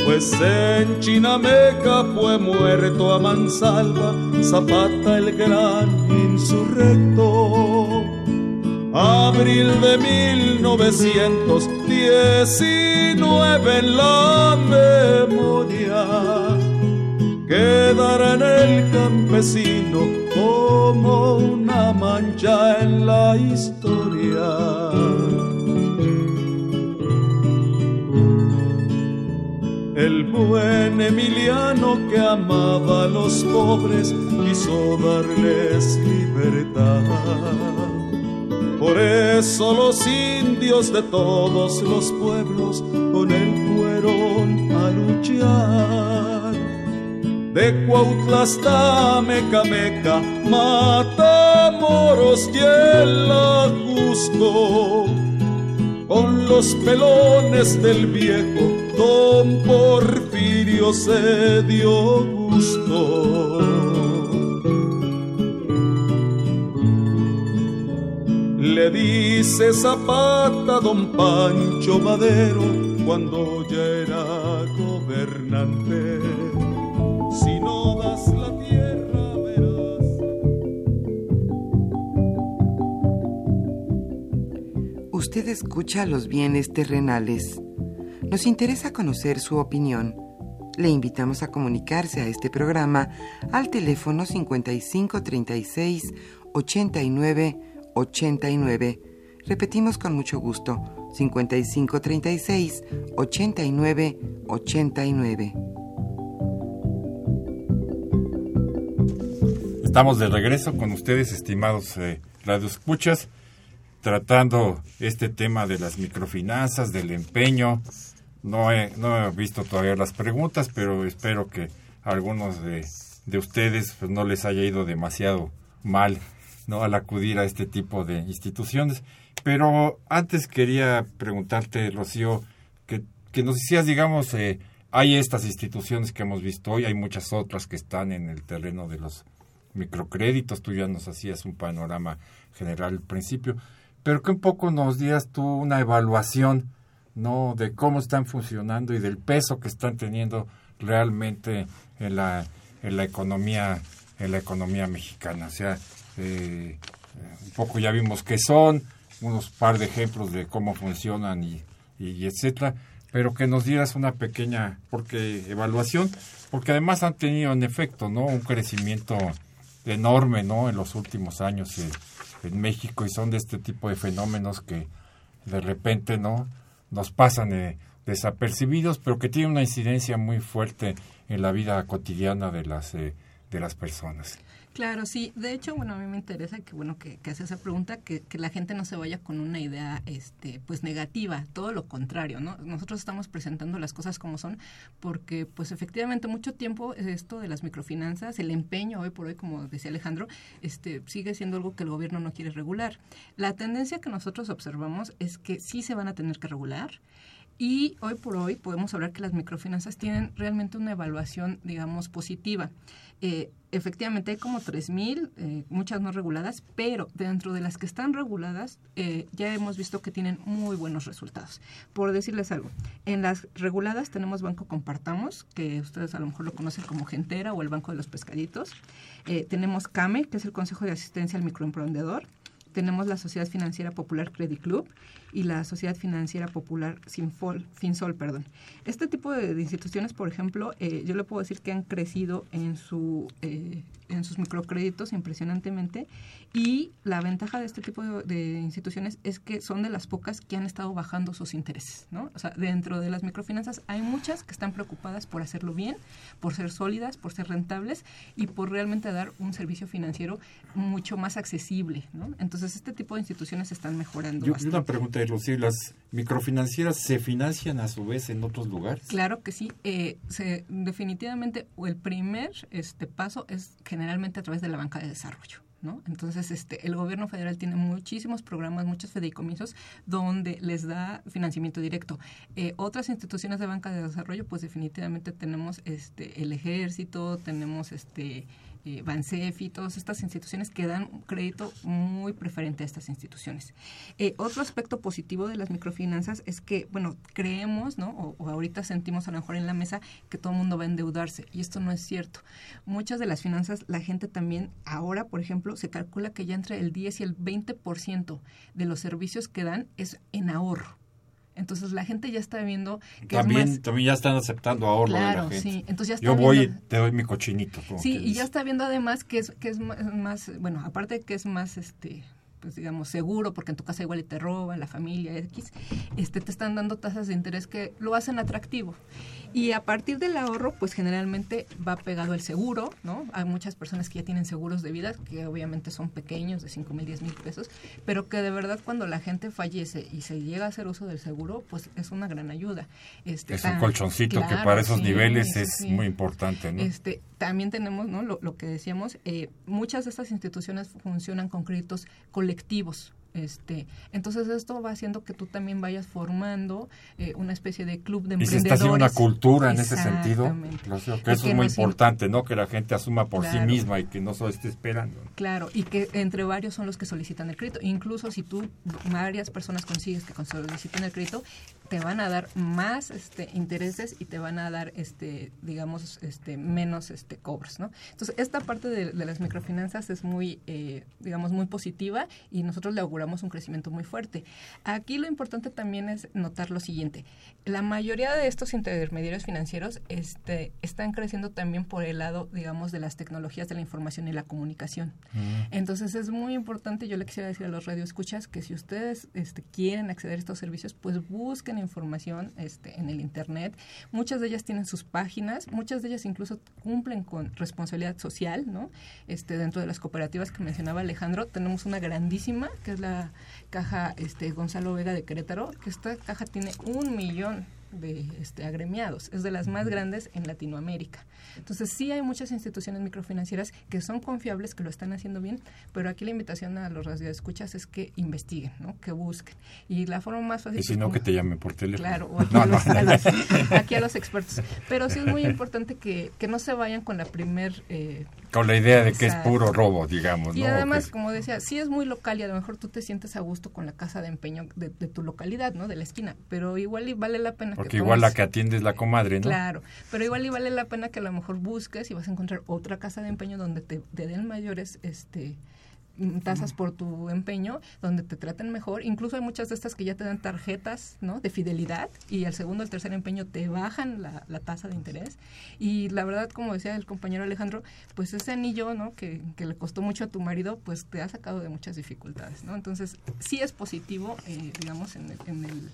Pues en Chinameca fue muerto a mansalva Zapata el gran insurrecto. Abril de 1919 en la memoria quedará en el campesino la historia. El buen Emiliano que amaba a los pobres quiso darles libertad. Por eso los indios de todos los pueblos con él fueron a luchar. De Cuautla hasta Mecameca, Matamoros y el Ajusco. Con los pelones del viejo, don Porfirio se dio gusto. Le dice Zapata don Pancho Madero cuando ya era gobernante. Usted escucha los bienes terrenales. Nos interesa conocer su opinión. Le invitamos a comunicarse a este programa al teléfono 5536 89 89. Repetimos con mucho gusto, 5536 89 89. Estamos de regreso con ustedes, estimados eh, radioescuchas, tratando este tema de las microfinanzas, del empeño. No he, no he visto todavía las preguntas, pero espero que a algunos de, de ustedes pues, no les haya ido demasiado mal no al acudir a este tipo de instituciones. Pero antes quería preguntarte, Rocío, que, que nos decías, digamos, eh, hay estas instituciones que hemos visto hoy, hay muchas otras que están en el terreno de los microcréditos, tú ya nos hacías un panorama general al principio, pero que un poco nos dieras tú una evaluación, ¿no? De cómo están funcionando y del peso que están teniendo realmente en la, en la economía, en la economía mexicana. O sea, eh, un poco ya vimos qué son, unos par de ejemplos de cómo funcionan y, etcétera, pero que nos dieras una pequeña porque evaluación, porque además han tenido en efecto, ¿no? Un crecimiento enorme, ¿no? En los últimos años eh, en México y son de este tipo de fenómenos que de repente, ¿no? Nos pasan eh, desapercibidos, pero que tienen una incidencia muy fuerte en la vida cotidiana de las eh, de las personas. Claro, sí. De hecho, bueno, a mí me interesa que, bueno, que, que hace esa pregunta, que, que, la gente no se vaya con una idea, este, pues negativa, todo lo contrario, ¿no? Nosotros estamos presentando las cosas como son, porque, pues, efectivamente, mucho tiempo esto de las microfinanzas, el empeño hoy por hoy, como decía Alejandro, este, sigue siendo algo que el gobierno no quiere regular. La tendencia que nosotros observamos es que sí se van a tener que regular. Y hoy por hoy podemos hablar que las microfinanzas tienen realmente una evaluación, digamos, positiva. Eh, efectivamente hay como 3.000, eh, muchas no reguladas, pero dentro de las que están reguladas eh, ya hemos visto que tienen muy buenos resultados. Por decirles algo, en las reguladas tenemos Banco Compartamos, que ustedes a lo mejor lo conocen como Gentera o el Banco de los Pescaditos. Eh, tenemos CAME, que es el Consejo de Asistencia al Microemprendedor tenemos la Sociedad Financiera Popular Credit Club y la Sociedad Financiera Popular Sinfol, Finsol. Perdón. Este tipo de, de instituciones, por ejemplo, eh, yo le puedo decir que han crecido en, su, eh, en sus microcréditos impresionantemente y la ventaja de este tipo de, de, instituciones es que son de las pocas que han estado bajando sus intereses. ¿no? O sea, dentro de las microfinanzas hay muchas que están preocupadas por hacerlo bien, por ser sólidas, por ser rentables y por realmente dar un servicio financiero mucho más accesible. ¿no? Entonces, este tipo de instituciones están mejorando. Yo, una pregunta, Rocío, ¿las microfinancieras se financian a su vez en otros lugares? Claro que sí. Eh, se, definitivamente, el primer este paso es generalmente a través de la banca de desarrollo. ¿No? Entonces, este, el gobierno federal tiene muchísimos programas, muchos fideicomisos donde les da financiamiento directo. Eh, otras instituciones de banca de desarrollo, pues definitivamente tenemos este, el ejército, tenemos este, eh, y todas estas instituciones que dan crédito muy preferente a estas instituciones. Eh, otro aspecto positivo de las microfinanzas es que, bueno, creemos, ¿no? O, o, ahorita sentimos a lo mejor en la mesa que todo el mundo va a endeudarse y esto no es cierto. Muchas de las finanzas, la gente también, ahora, por ejemplo, se calcula que ya entre el 10 y el 20% de los servicios que dan es en ahorro. Entonces la gente ya está viendo que también, es más... también ya están aceptando ahorro claro, de la gente. Sí. Entonces ya está Yo voy viendo... y te doy mi cochinito. Sí, y ya está viendo además que es, que es más, bueno, aparte que es más, este, pues digamos, seguro, porque en tu casa igual y te roban, la familia, X, este, te están dando tasas de interés que lo hacen atractivo. Y a partir del ahorro, pues generalmente va pegado el seguro, ¿no? Hay muchas personas que ya tienen seguros de vida, que obviamente son pequeños, de 5 mil, 10 mil pesos, pero que de verdad cuando la gente fallece y se llega a hacer uso del seguro, pues es una gran ayuda. Este, es tan, un colchoncito claro, que para esos sí, niveles sí, es sí. muy importante, ¿no? Este, también tenemos, ¿no? Lo, lo que decíamos, eh, muchas de estas instituciones funcionan con créditos colectivos, este, entonces esto va haciendo que tú también vayas formando eh, una especie de club de y emprendedores. se está haciendo una cultura en ese sentido. Que eso es muy importante, ¿no? Que la gente asuma por claro. sí misma y que no solo esté esperando. Claro, y que entre varios son los que solicitan el crédito. Incluso si tú, varias personas consigues que soliciten el crédito, te van a dar más este, intereses y te van a dar, este, digamos, este, menos este, cobros, ¿no? Entonces, esta parte de, las microfinanzas es muy, eh, digamos, muy positiva y nosotros le auguramos un crecimiento muy fuerte. Aquí lo importante también es notar lo siguiente. La mayoría de estos intermediarios financieros este, están creciendo también por el lado, digamos, de las tecnologías de la información y la comunicación. Mm. Entonces, es muy importante, yo le quisiera decir a los radioescuchas que si ustedes este, quieren acceder a estos servicios, pues busquen información este, en el Internet. Muchas de ellas tienen sus páginas, muchas de ellas incluso cumplen con responsabilidad social, ¿no? Este, dentro de las cooperativas que mencionaba Alejandro, tenemos una grandísima, que es la caja este, Gonzalo Vega de Querétaro, que esta caja tiene un millón de este, agremiados, es de las más grandes en Latinoamérica. Entonces sí hay muchas instituciones microfinancieras que son confiables, que lo están haciendo bien, pero aquí la invitación a los radioescuchas es que investiguen, ¿no? que busquen. Y la forma más fácil... Y si no, que te llamen por teléfono. Claro, o [LAUGHS] aquí, a, los, aquí a los expertos. Pero sí es muy importante que, que no se vayan con la primer... Eh, con la idea de que es puro robo, digamos. Y además, como decía, sí es muy local y a lo mejor tú te sientes a gusto con la casa de empeño de, tu localidad, ¿no? De la esquina, pero igual y vale la pena Porque igual la que atiende es la comadre, ¿no? Claro, pero igual y vale la pena que a lo mejor busques y vas a encontrar otra casa de empeño donde te, te den mayores este Mm, tasas por tu empeño, donde te traten mejor. Incluso hay muchas de estas que ya te dan tarjetas ¿no? de fidelidad y el segundo o el tercer empeño te bajan la, la, tasa de interés. Y la verdad, como decía el compañero Alejandro, pues ese anillo ¿no? que, que le costó mucho a tu marido, pues te ha sacado de muchas dificultades. ¿no? Entonces, sí es positivo, eh, digamos, en el, en el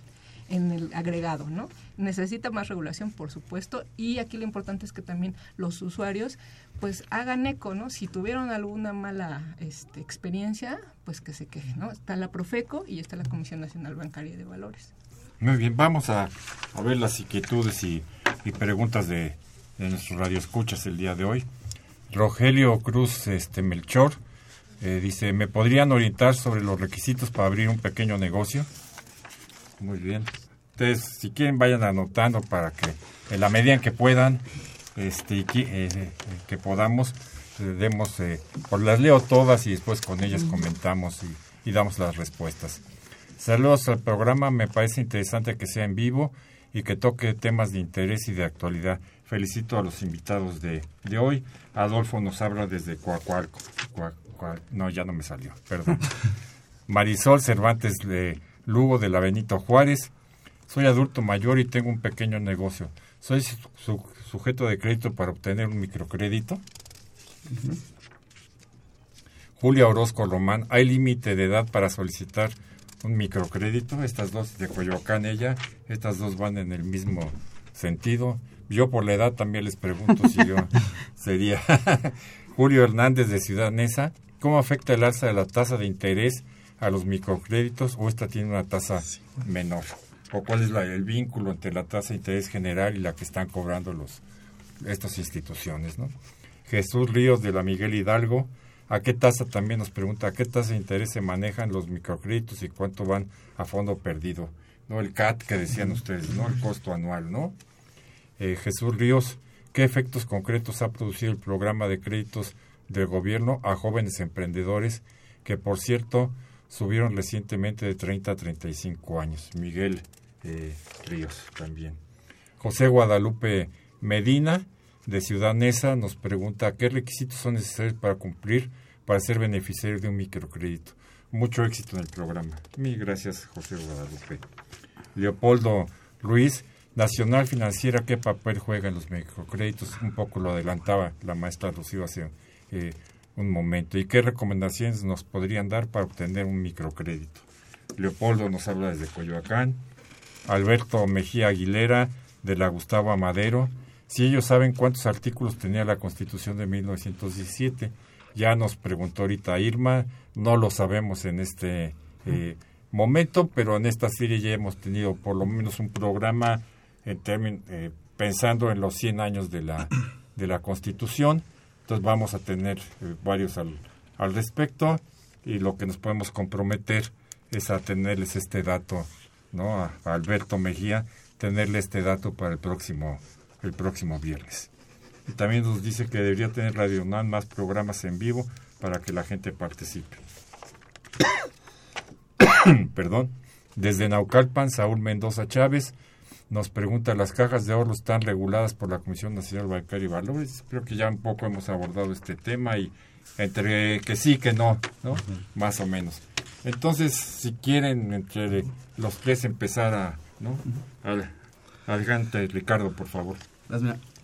en el agregado, ¿no? Necesita más regulación, por supuesto, y aquí lo importante es que también los usuarios pues hagan eco, ¿no? Si tuvieron alguna mala este, experiencia, pues que se quejen, ¿no? Está la Profeco y está la Comisión Nacional Bancaria de Valores. Muy bien, vamos a, ver las inquietudes y, preguntas de, de nuestros radioescuchas el día de hoy. Rogelio Cruz este, Melchor eh, dice, ¿me podrían orientar sobre los requisitos para abrir un pequeño negocio? Muy bien. Ustedes, si quieren, vayan anotando para que en la medida en que puedan, este, que, eh, eh, que podamos, eh, demos, pues las leo todas y después con ellas comentamos y, damos las respuestas. Saludos al programa, me parece interesante que sea en vivo y que toque temas de interés y de actualidad. Felicito a los invitados de, de hoy. Adolfo nos habla desde Coacualco. no, ya no me salió, perdón. [LAUGHS] Marisol Cervantes de Lugo de la Benito Juárez. Soy adulto mayor y tengo un pequeño negocio. Soy sujeto de crédito para obtener un microcrédito. Julia Orozco Román, ¿hay límite de edad para solicitar un microcrédito? Estas dos de Coyoacán, ella, estas dos van en el mismo sentido. Yo por la edad también les pregunto si yo [LAUGHS] sería. [LAUGHS] Julio Hernández de Ciudad Neza, ¿cómo afecta el alza de la tasa de interés a los microcréditos o esta tiene una tasa menor? ¿O cuál es la, el vínculo entre la tasa de interés general y la que están cobrando los estas instituciones? ¿no? Jesús Ríos de la Miguel Hidalgo, ¿a qué tasa también nos pregunta, a qué tasa de interés se manejan los microcréditos y cuánto van a fondo perdido? ¿No? El CAT que decían ustedes, ¿no? El costo anual, ¿no? Eh, Jesús Ríos, ¿qué efectos concretos ha producido el programa de créditos del gobierno a jóvenes emprendedores que, por cierto, subieron recientemente de 30 a 35 años. Miguel eh, Ríos también. José Guadalupe Medina, de Ciudad Neza, nos pregunta qué requisitos son necesarios para cumplir para ser beneficiario de un microcrédito. Mucho éxito en el programa. Mil gracias, José Guadalupe. Leopoldo Ruiz, Nacional Financiera, ¿qué papel juega en los microcréditos? Un poco lo adelantaba la maestra Rocío hace eh, un momento. ¿Y qué recomendaciones nos podrían dar para obtener un microcrédito? Leopoldo nos habla desde Coyoacán. Alberto Mejía Aguilera, de la Gustavo Amadero. Si ellos saben cuántos artículos tenía la Constitución de 1917, ya nos preguntó ahorita Irma, no lo sabemos en este eh, momento, pero en esta serie ya hemos tenido por lo menos un programa en eh, pensando en los 100 años de la, de la Constitución. Entonces vamos a tener eh, varios al, al respecto y lo que nos podemos comprometer es a tenerles este dato, ¿no? A, Alberto Mejía, tenerle este dato para el próximo, el próximo viernes. Y también nos dice que debería tener Radio UNAM más programas en vivo para que la gente participe. [COUGHS] Perdón. Desde Naucalpan, Saúl Mendoza Chávez nos pregunta, ¿las cajas de ahorro están reguladas por la Comisión Nacional Bancaria y Valores? Creo que ya un poco hemos abordado este tema y entre que sí, que no, ¿no? Más o menos. Entonces, si quieren, entre los tres empezar a, ¿no? Adelante, Ricardo, por favor.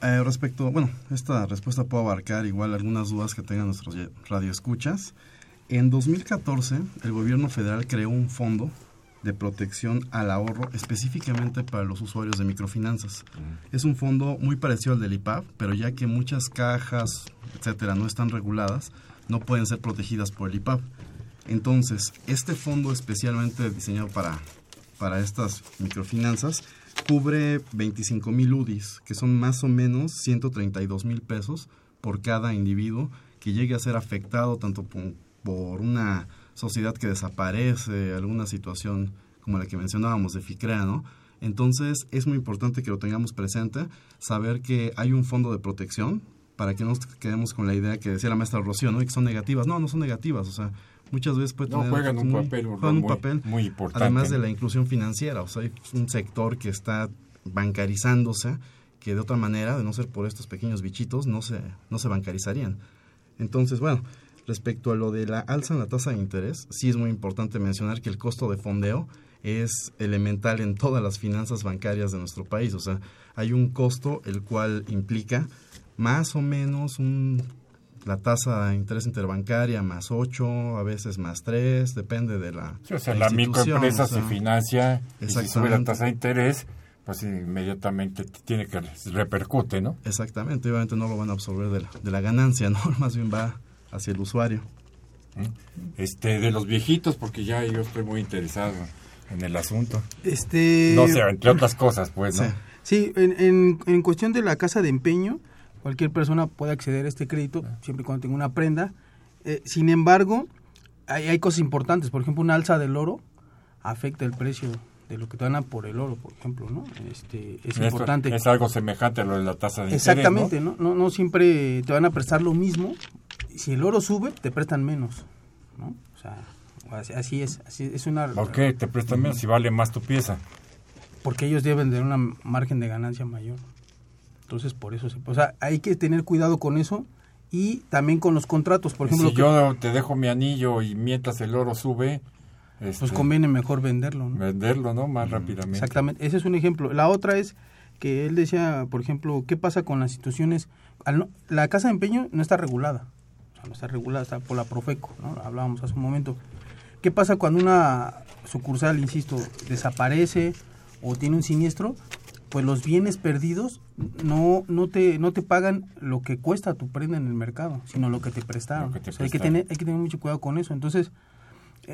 Eh, respecto, bueno, esta respuesta puede abarcar igual algunas dudas que tengan nuestros radioescuchas. En 2014, el gobierno federal creó un fondo de protección al ahorro específicamente para los usuarios de microfinanzas. Es un fondo muy parecido al del IPAP, pero ya que muchas cajas, etcétera, no están reguladas, no pueden ser protegidas por el IPAP. Entonces, este fondo especialmente diseñado para, para estas microfinanzas cubre 25 mil UDIs, que son más o menos 132 mil pesos por cada individuo que llegue a ser afectado tanto por una sociedad que desaparece, alguna situación como la que mencionábamos de FICREA, ¿no? Entonces es muy importante que lo tengamos presente, saber que hay un fondo de protección para que no nos quedemos con la idea que decía la maestra Rocío, ¿no? Y que son negativas. No, no son negativas, o sea, muchas veces puede tener juegan un papel, juegan un papel muy importante. Además de la inclusión financiera, o sea, es un sector que está bancarizándose que de otra manera, de no ser por estos pequeños bichitos, no se, no se bancarizarían. Entonces, bueno, Respecto a lo de la alza en la tasa de interés, sí es muy importante mencionar que el costo de fondeo es elemental en todas las finanzas bancarias de nuestro país. O sea, hay un costo el cual implica más o menos un, la tasa de interés interbancaria más 8, a veces más 3, depende de la. o sea, la, microempresa se financia y si sube la tasa de interés, pues inmediatamente tiene que repercute, ¿no? Exactamente, obviamente no lo van a absorber de la, de la ganancia, ¿no? [LAUGHS] Más bien va hacia el usuario. Este, de los viejitos, porque ya yo estoy muy interesado en el asunto. Este... No sé, entre otras cosas, pues, ¿no? Sí, en, en, cuestión de la casa de empeño, cualquier persona puede acceder a este crédito, siempre y cuando tenga una prenda. Eh, sin embargo, hay, hay cosas importantes. Por ejemplo, una alza del oro afecta el precio de lo que te dan por el oro, por ejemplo, ¿no? Este, es importante. Es algo semejante a lo de la tasa de Exactamente, ¿no? ¿no? ¿no? siempre te van a prestar lo mismo. Si el oro sube, te prestan menos, ¿no? O sea, así es, así es una... ¿Por qué te prestan menos si vale más tu pieza? Porque ellos deben tener una margen de ganancia mayor. Entonces, por eso se... O sea, hay que tener cuidado con eso y también con los contratos, por ejemplo... Si yo te dejo mi anillo y mientras el oro sube, pues este, conviene mejor venderlo. ¿no? Venderlo, ¿no? Más rápidamente. Exactamente, ese es un ejemplo. La otra es que él decía, por ejemplo, ¿qué pasa con las instituciones? la casa de empeño no está regulada, o sea, no está regulada, está por la Profeco, ¿no? Hablábamos hace un momento. ¿Qué pasa cuando una sucursal, insisto, desaparece o tiene un siniestro? Pues los bienes perdidos no no te no te pagan lo que cuesta tu prenda en el mercado, sino lo que te prestaron. hay que tener hay que tener mucho cuidado con eso. Entonces,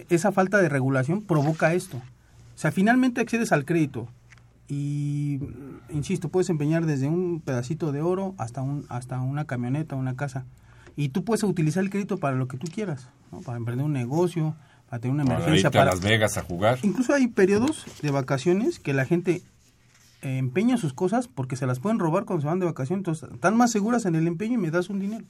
esa falta de regulación provoca esto. O sea, finalmente accedes al crédito y, insisto, puedes empeñar desde un pedacito de oro hasta, un, hasta una camioneta, una casa. Y tú puedes utilizar el crédito para lo que tú quieras, para emprender un negocio, para tener una emergencia. Para, Las Vegas a jugar. Incluso hay periodos de vacaciones que la gente empeña sus cosas porque se las pueden robar cuando se van de vacaciones. Entonces, están más seguras en el empeño y me das un dinero.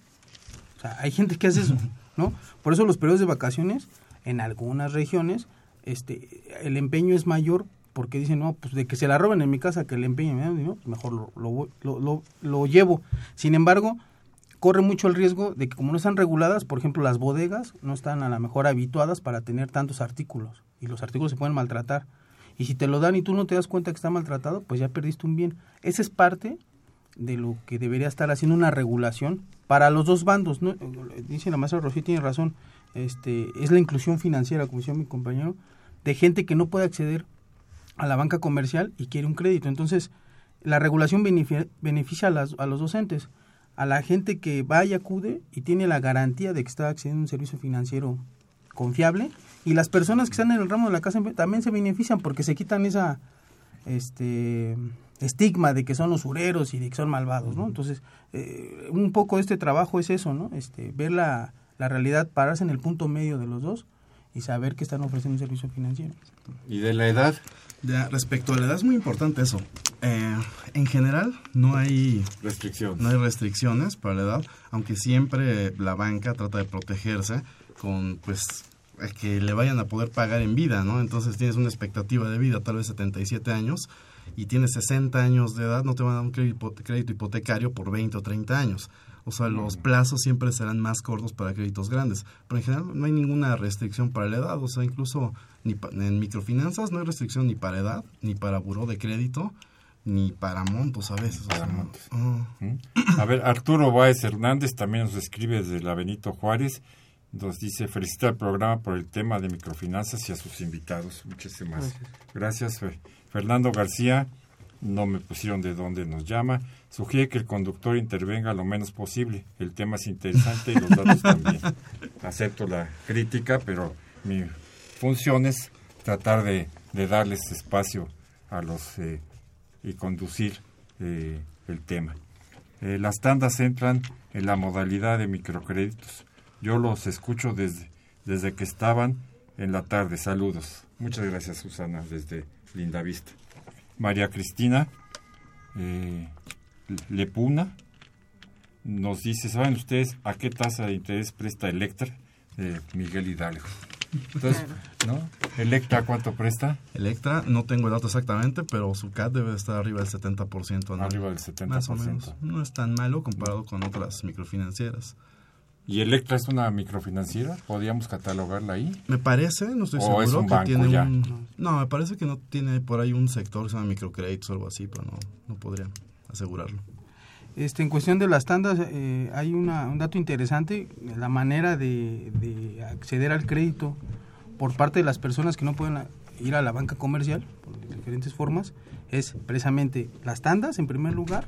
O sea, hay gente que hace eso, ¿no? Por eso los periodos de vacaciones en algunas regiones este el empeño es mayor porque dicen, no, pues de que se la roben en mi casa, que el empeño, ¿no? mejor lo, lo, lo, lo, llevo. Sin embargo, corre mucho el riesgo de que como no están reguladas, por ejemplo, las bodegas no están a lo mejor habituadas para tener tantos artículos y los artículos se pueden maltratar. Y si te lo dan y tú no te das cuenta que está maltratado, pues ya perdiste un bien. Esa es parte de lo que debería estar haciendo una regulación para los dos bandos. ¿no? Dice la maestra Rosy, tiene razón este, es la inclusión financiera, como decía mi compañero, de gente que no puede acceder a la banca comercial y quiere un crédito. Entonces, la regulación beneficia, a, las, a, los docentes, a la gente que va y acude y tiene la garantía de que está accediendo a un servicio financiero confiable y las personas que están en el ramo de la casa también se benefician porque se quitan esa este estigma de que son usureros y de que son malvados, ¿no? Entonces, eh, un poco este trabajo es eso, ¿no? Este, ver la, la realidad, pararse en el punto medio de los dos y saber que están ofreciendo un servicio financiero. ¿Y de la edad? Ya, respecto a la edad es muy importante eso. Eh, en general no hay restricciones. No hay restricciones para la edad, aunque siempre la banca trata de protegerse con pues que le vayan a poder pagar en vida, ¿no? Entonces tienes una expectativa de vida, tal vez 77 años, y tienes 60 años de edad, no te van a dar un crédito, crédito hipotecario por 20 o 30 años. O sea, los plazos siempre serán más cortos para créditos grandes. Pero en general no hay ninguna restricción para la edad. O sea, incluso ni pa- en microfinanzas no hay restricción ni para edad, ni para buró de crédito, ni para montos a veces. o Para sea, montos. A ver, Arturo Báez Hernández también nos escribe desde la Benito Juárez. Nos dice, felicita al programa por el tema de microfinanzas y a sus invitados. Muchísimas gracias. Fe- Fernando García, no me pusieron de dónde nos llama. Sugiere que el conductor intervenga lo menos posible. El tema es interesante y los datos también. [LAUGHS] Acepto la crítica, pero mi función es tratar de, de darles espacio a los eh, y conducir eh, el tema. Eh, las tandas entran en la modalidad de microcréditos. Yo los escucho desde, desde que estaban en la tarde. Saludos. Muchas gracias, Susana, desde Linda Vista. María Cristina eh, Lepuna nos dice, ¿saben ustedes a qué tasa de interés presta Electra? Eh, Miguel Hidalgo. Entonces, ¿no? ¿Electra cuánto presta? Electra, no tengo el dato exactamente, pero su CAT debe estar arriba del 70% anual. Arriba del 70%. Más o menos. No es tan malo comparado con otras microfinancieras. ¿Y Electra es una microfinanciera? ¿Podríamos catalogarla ahí? Me parece, no estoy ¿O seguro es un que banco tiene ya? un... No, me parece que no tiene por ahí un sector que se llama microcréditos o algo así, pero no, no podría asegurarlo. Este, en cuestión de las tandas, eh, hay una, un dato interesante, la manera de, de acceder al crédito por parte de las personas que no pueden ir a la banca comercial, por diferentes formas, es precisamente las tandas en primer lugar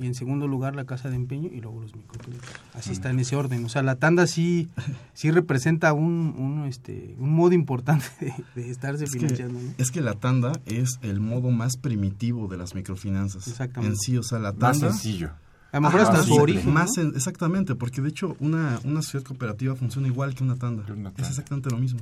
y en segundo lugar la casa de empeño y luego los microcréditos. Así está en ese orden. O sea, la tanda sí, sí representa un, un, este, un modo importante de, de estarse Es que, financiando. ¿no? es que la tanda es el modo más primitivo de las microfinanzas. Exactamente. En sí, o sea, la Más tanda... sencillo. A lo mejor Ajá, hasta sí, su origen. Más ¿no? en- exactamente, porque de hecho una, una sociedad cooperativa funciona igual que una tanda. Que Es exactamente lo mismo.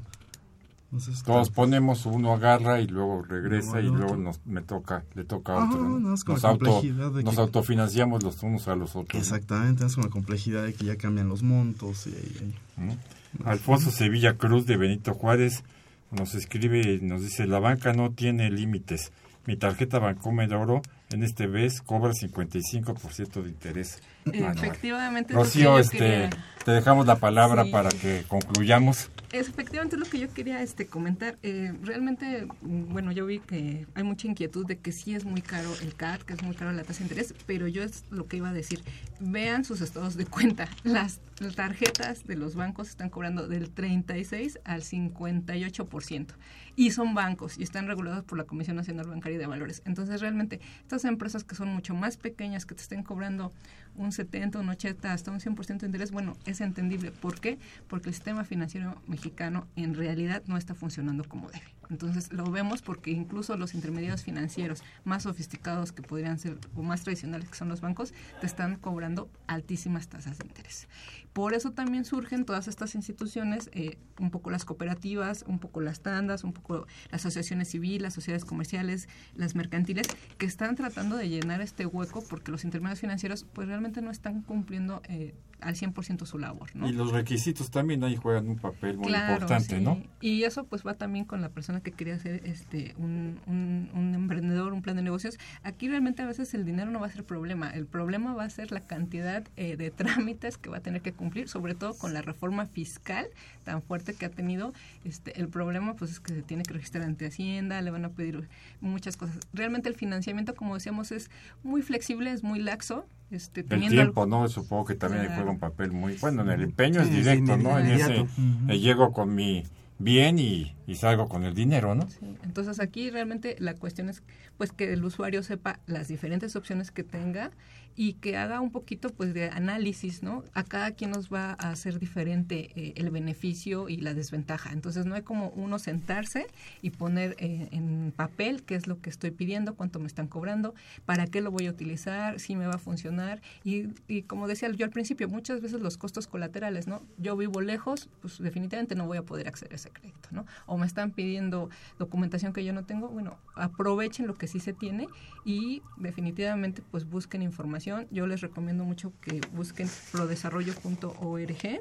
Entonces, Todos claro, ponemos, uno agarra y luego regresa y luego nos, me toca, le toca a otro. ¿no? no, es Nos, auto, de nos que- autofinanciamos los unos a los otros. Exactamente, es la complejidad de que ya cambian los montos y, y- ¿Mm? Alfonso Sevilla Cruz de Benito Juárez nos escribe y nos dice, la banca no tiene límites. Mi tarjeta Bancomer Oro en este mes cobra 55% de interés. Anual". Efectivamente. es lo que Rocío, este, quería- te dejamos la palabra Sí. para que concluyamos. Es efectivamente lo que yo quería este comentar. Eh, realmente, bueno, yo vi que hay mucha inquietud de que sí es muy caro el CAT, que es muy caro la tasa de interés, pero yo es lo que iba a decir. Vean sus estados de cuenta. Las tarjetas de los bancos están cobrando del 36 al 58%. Y son bancos y están regulados por la Comisión Nacional Bancaria de Valores. Entonces, realmente, estas empresas que son mucho más pequeñas, que te estén cobrando un 70, un 80, hasta un 100% de interés, bueno, es entendible. ¿Por qué? Porque el sistema financiero mexicano en realidad no está funcionando como debe. Entonces lo vemos porque incluso los intermediarios financieros más sofisticados que podrían ser o más tradicionales que son los bancos, te están cobrando altísimas tasas de interés. Por eso también surgen todas estas instituciones, eh, un poco las cooperativas, un poco las tandas, un poco las asociaciones civiles, las sociedades comerciales, las mercantiles, que están tratando de llenar este hueco porque los intermediarios financieros pues realmente no están cumpliendo eh, al 100% su labor. ¿no? Y los requisitos también ahí juegan un papel muy Claro, importante, sí. ¿no? Y eso pues va también con la persona que quería hacer este un, un, un emprendedor, un plan de negocios. Aquí realmente a veces el dinero no va a ser problema, el problema va a ser la cantidad eh, de trámites que va a tener que cumplir, sobre todo con la reforma fiscal tan fuerte que ha tenido. Este, el problema pues es que se tiene que registrar ante Hacienda, le van a pedir muchas cosas. Realmente el financiamiento, como decíamos, es muy flexible, es muy laxo. Este, El teniendo tiempo, algo- ¿no? Supongo que también Claro. juega un papel muy... Bueno, en el empeño es directo, sí, ¿no? En ese eh, llego con mi bien y, y salgo con el dinero, ¿no? Sí, entonces aquí realmente la cuestión es pues que el usuario sepa las diferentes opciones que tenga y que haga un poquito pues de análisis, ¿no? A cada quien nos va a hacer diferente eh, el beneficio y la desventaja. Entonces no hay como uno sentarse y poner eh, en papel qué es lo que estoy pidiendo, cuánto me están cobrando, para qué lo voy a utilizar, si me va a funcionar y, y como decía yo al principio, muchas veces los costos colaterales, ¿no? Yo vivo lejos, pues definitivamente no voy a poder acceder a ese crédito, ¿no? O me están pidiendo documentación que yo no tengo, bueno, aprovechen lo que sí se tiene y definitivamente pues busquen información información, yo les recomiendo mucho que busquen prodesarrollo.org.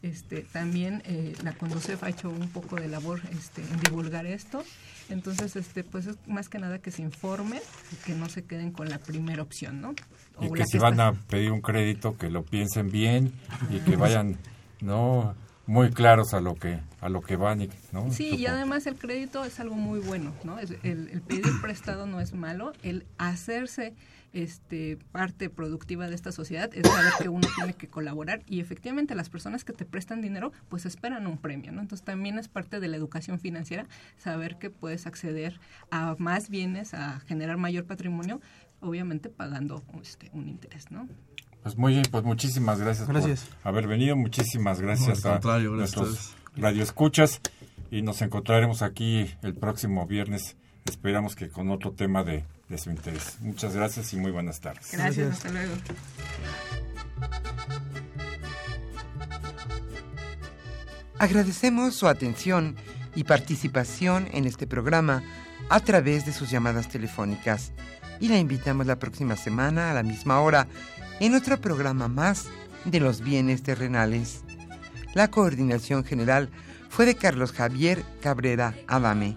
Este, también eh, la Conducef ha hecho un poco de labor este, en divulgar esto. Entonces, este, pues es más que nada que se informen y que no se queden con la primera opción, ¿no? y que si van a pedir un crédito, que lo piensen bien y que vayan, ¿no? muy claros a lo que a lo que van no sí y además el crédito es algo muy bueno no el, el pedir prestado no es malo el hacerse este parte productiva de esta sociedad es saber que uno tiene que colaborar y efectivamente las personas que te prestan dinero pues esperan un premio no entonces también es parte de la educación financiera saber que puedes acceder a más bienes a generar mayor patrimonio obviamente pagando este, un interés no pues muy bien, pues muchísimas gracias, por haber venido, muchísimas gracias a nuestros radioescuchas y nos encontraremos aquí el próximo viernes, esperamos que con otro tema de, de su interés. Muchas gracias y muy buenas tardes. Gracias, hasta luego. Agradecemos su atención y participación en este programa a través de sus llamadas telefónicas y la invitamos la próxima semana a la misma hora en otro programa más de los bienes terrenales. La coordinación general fue de Carlos Javier Cabrera Adame.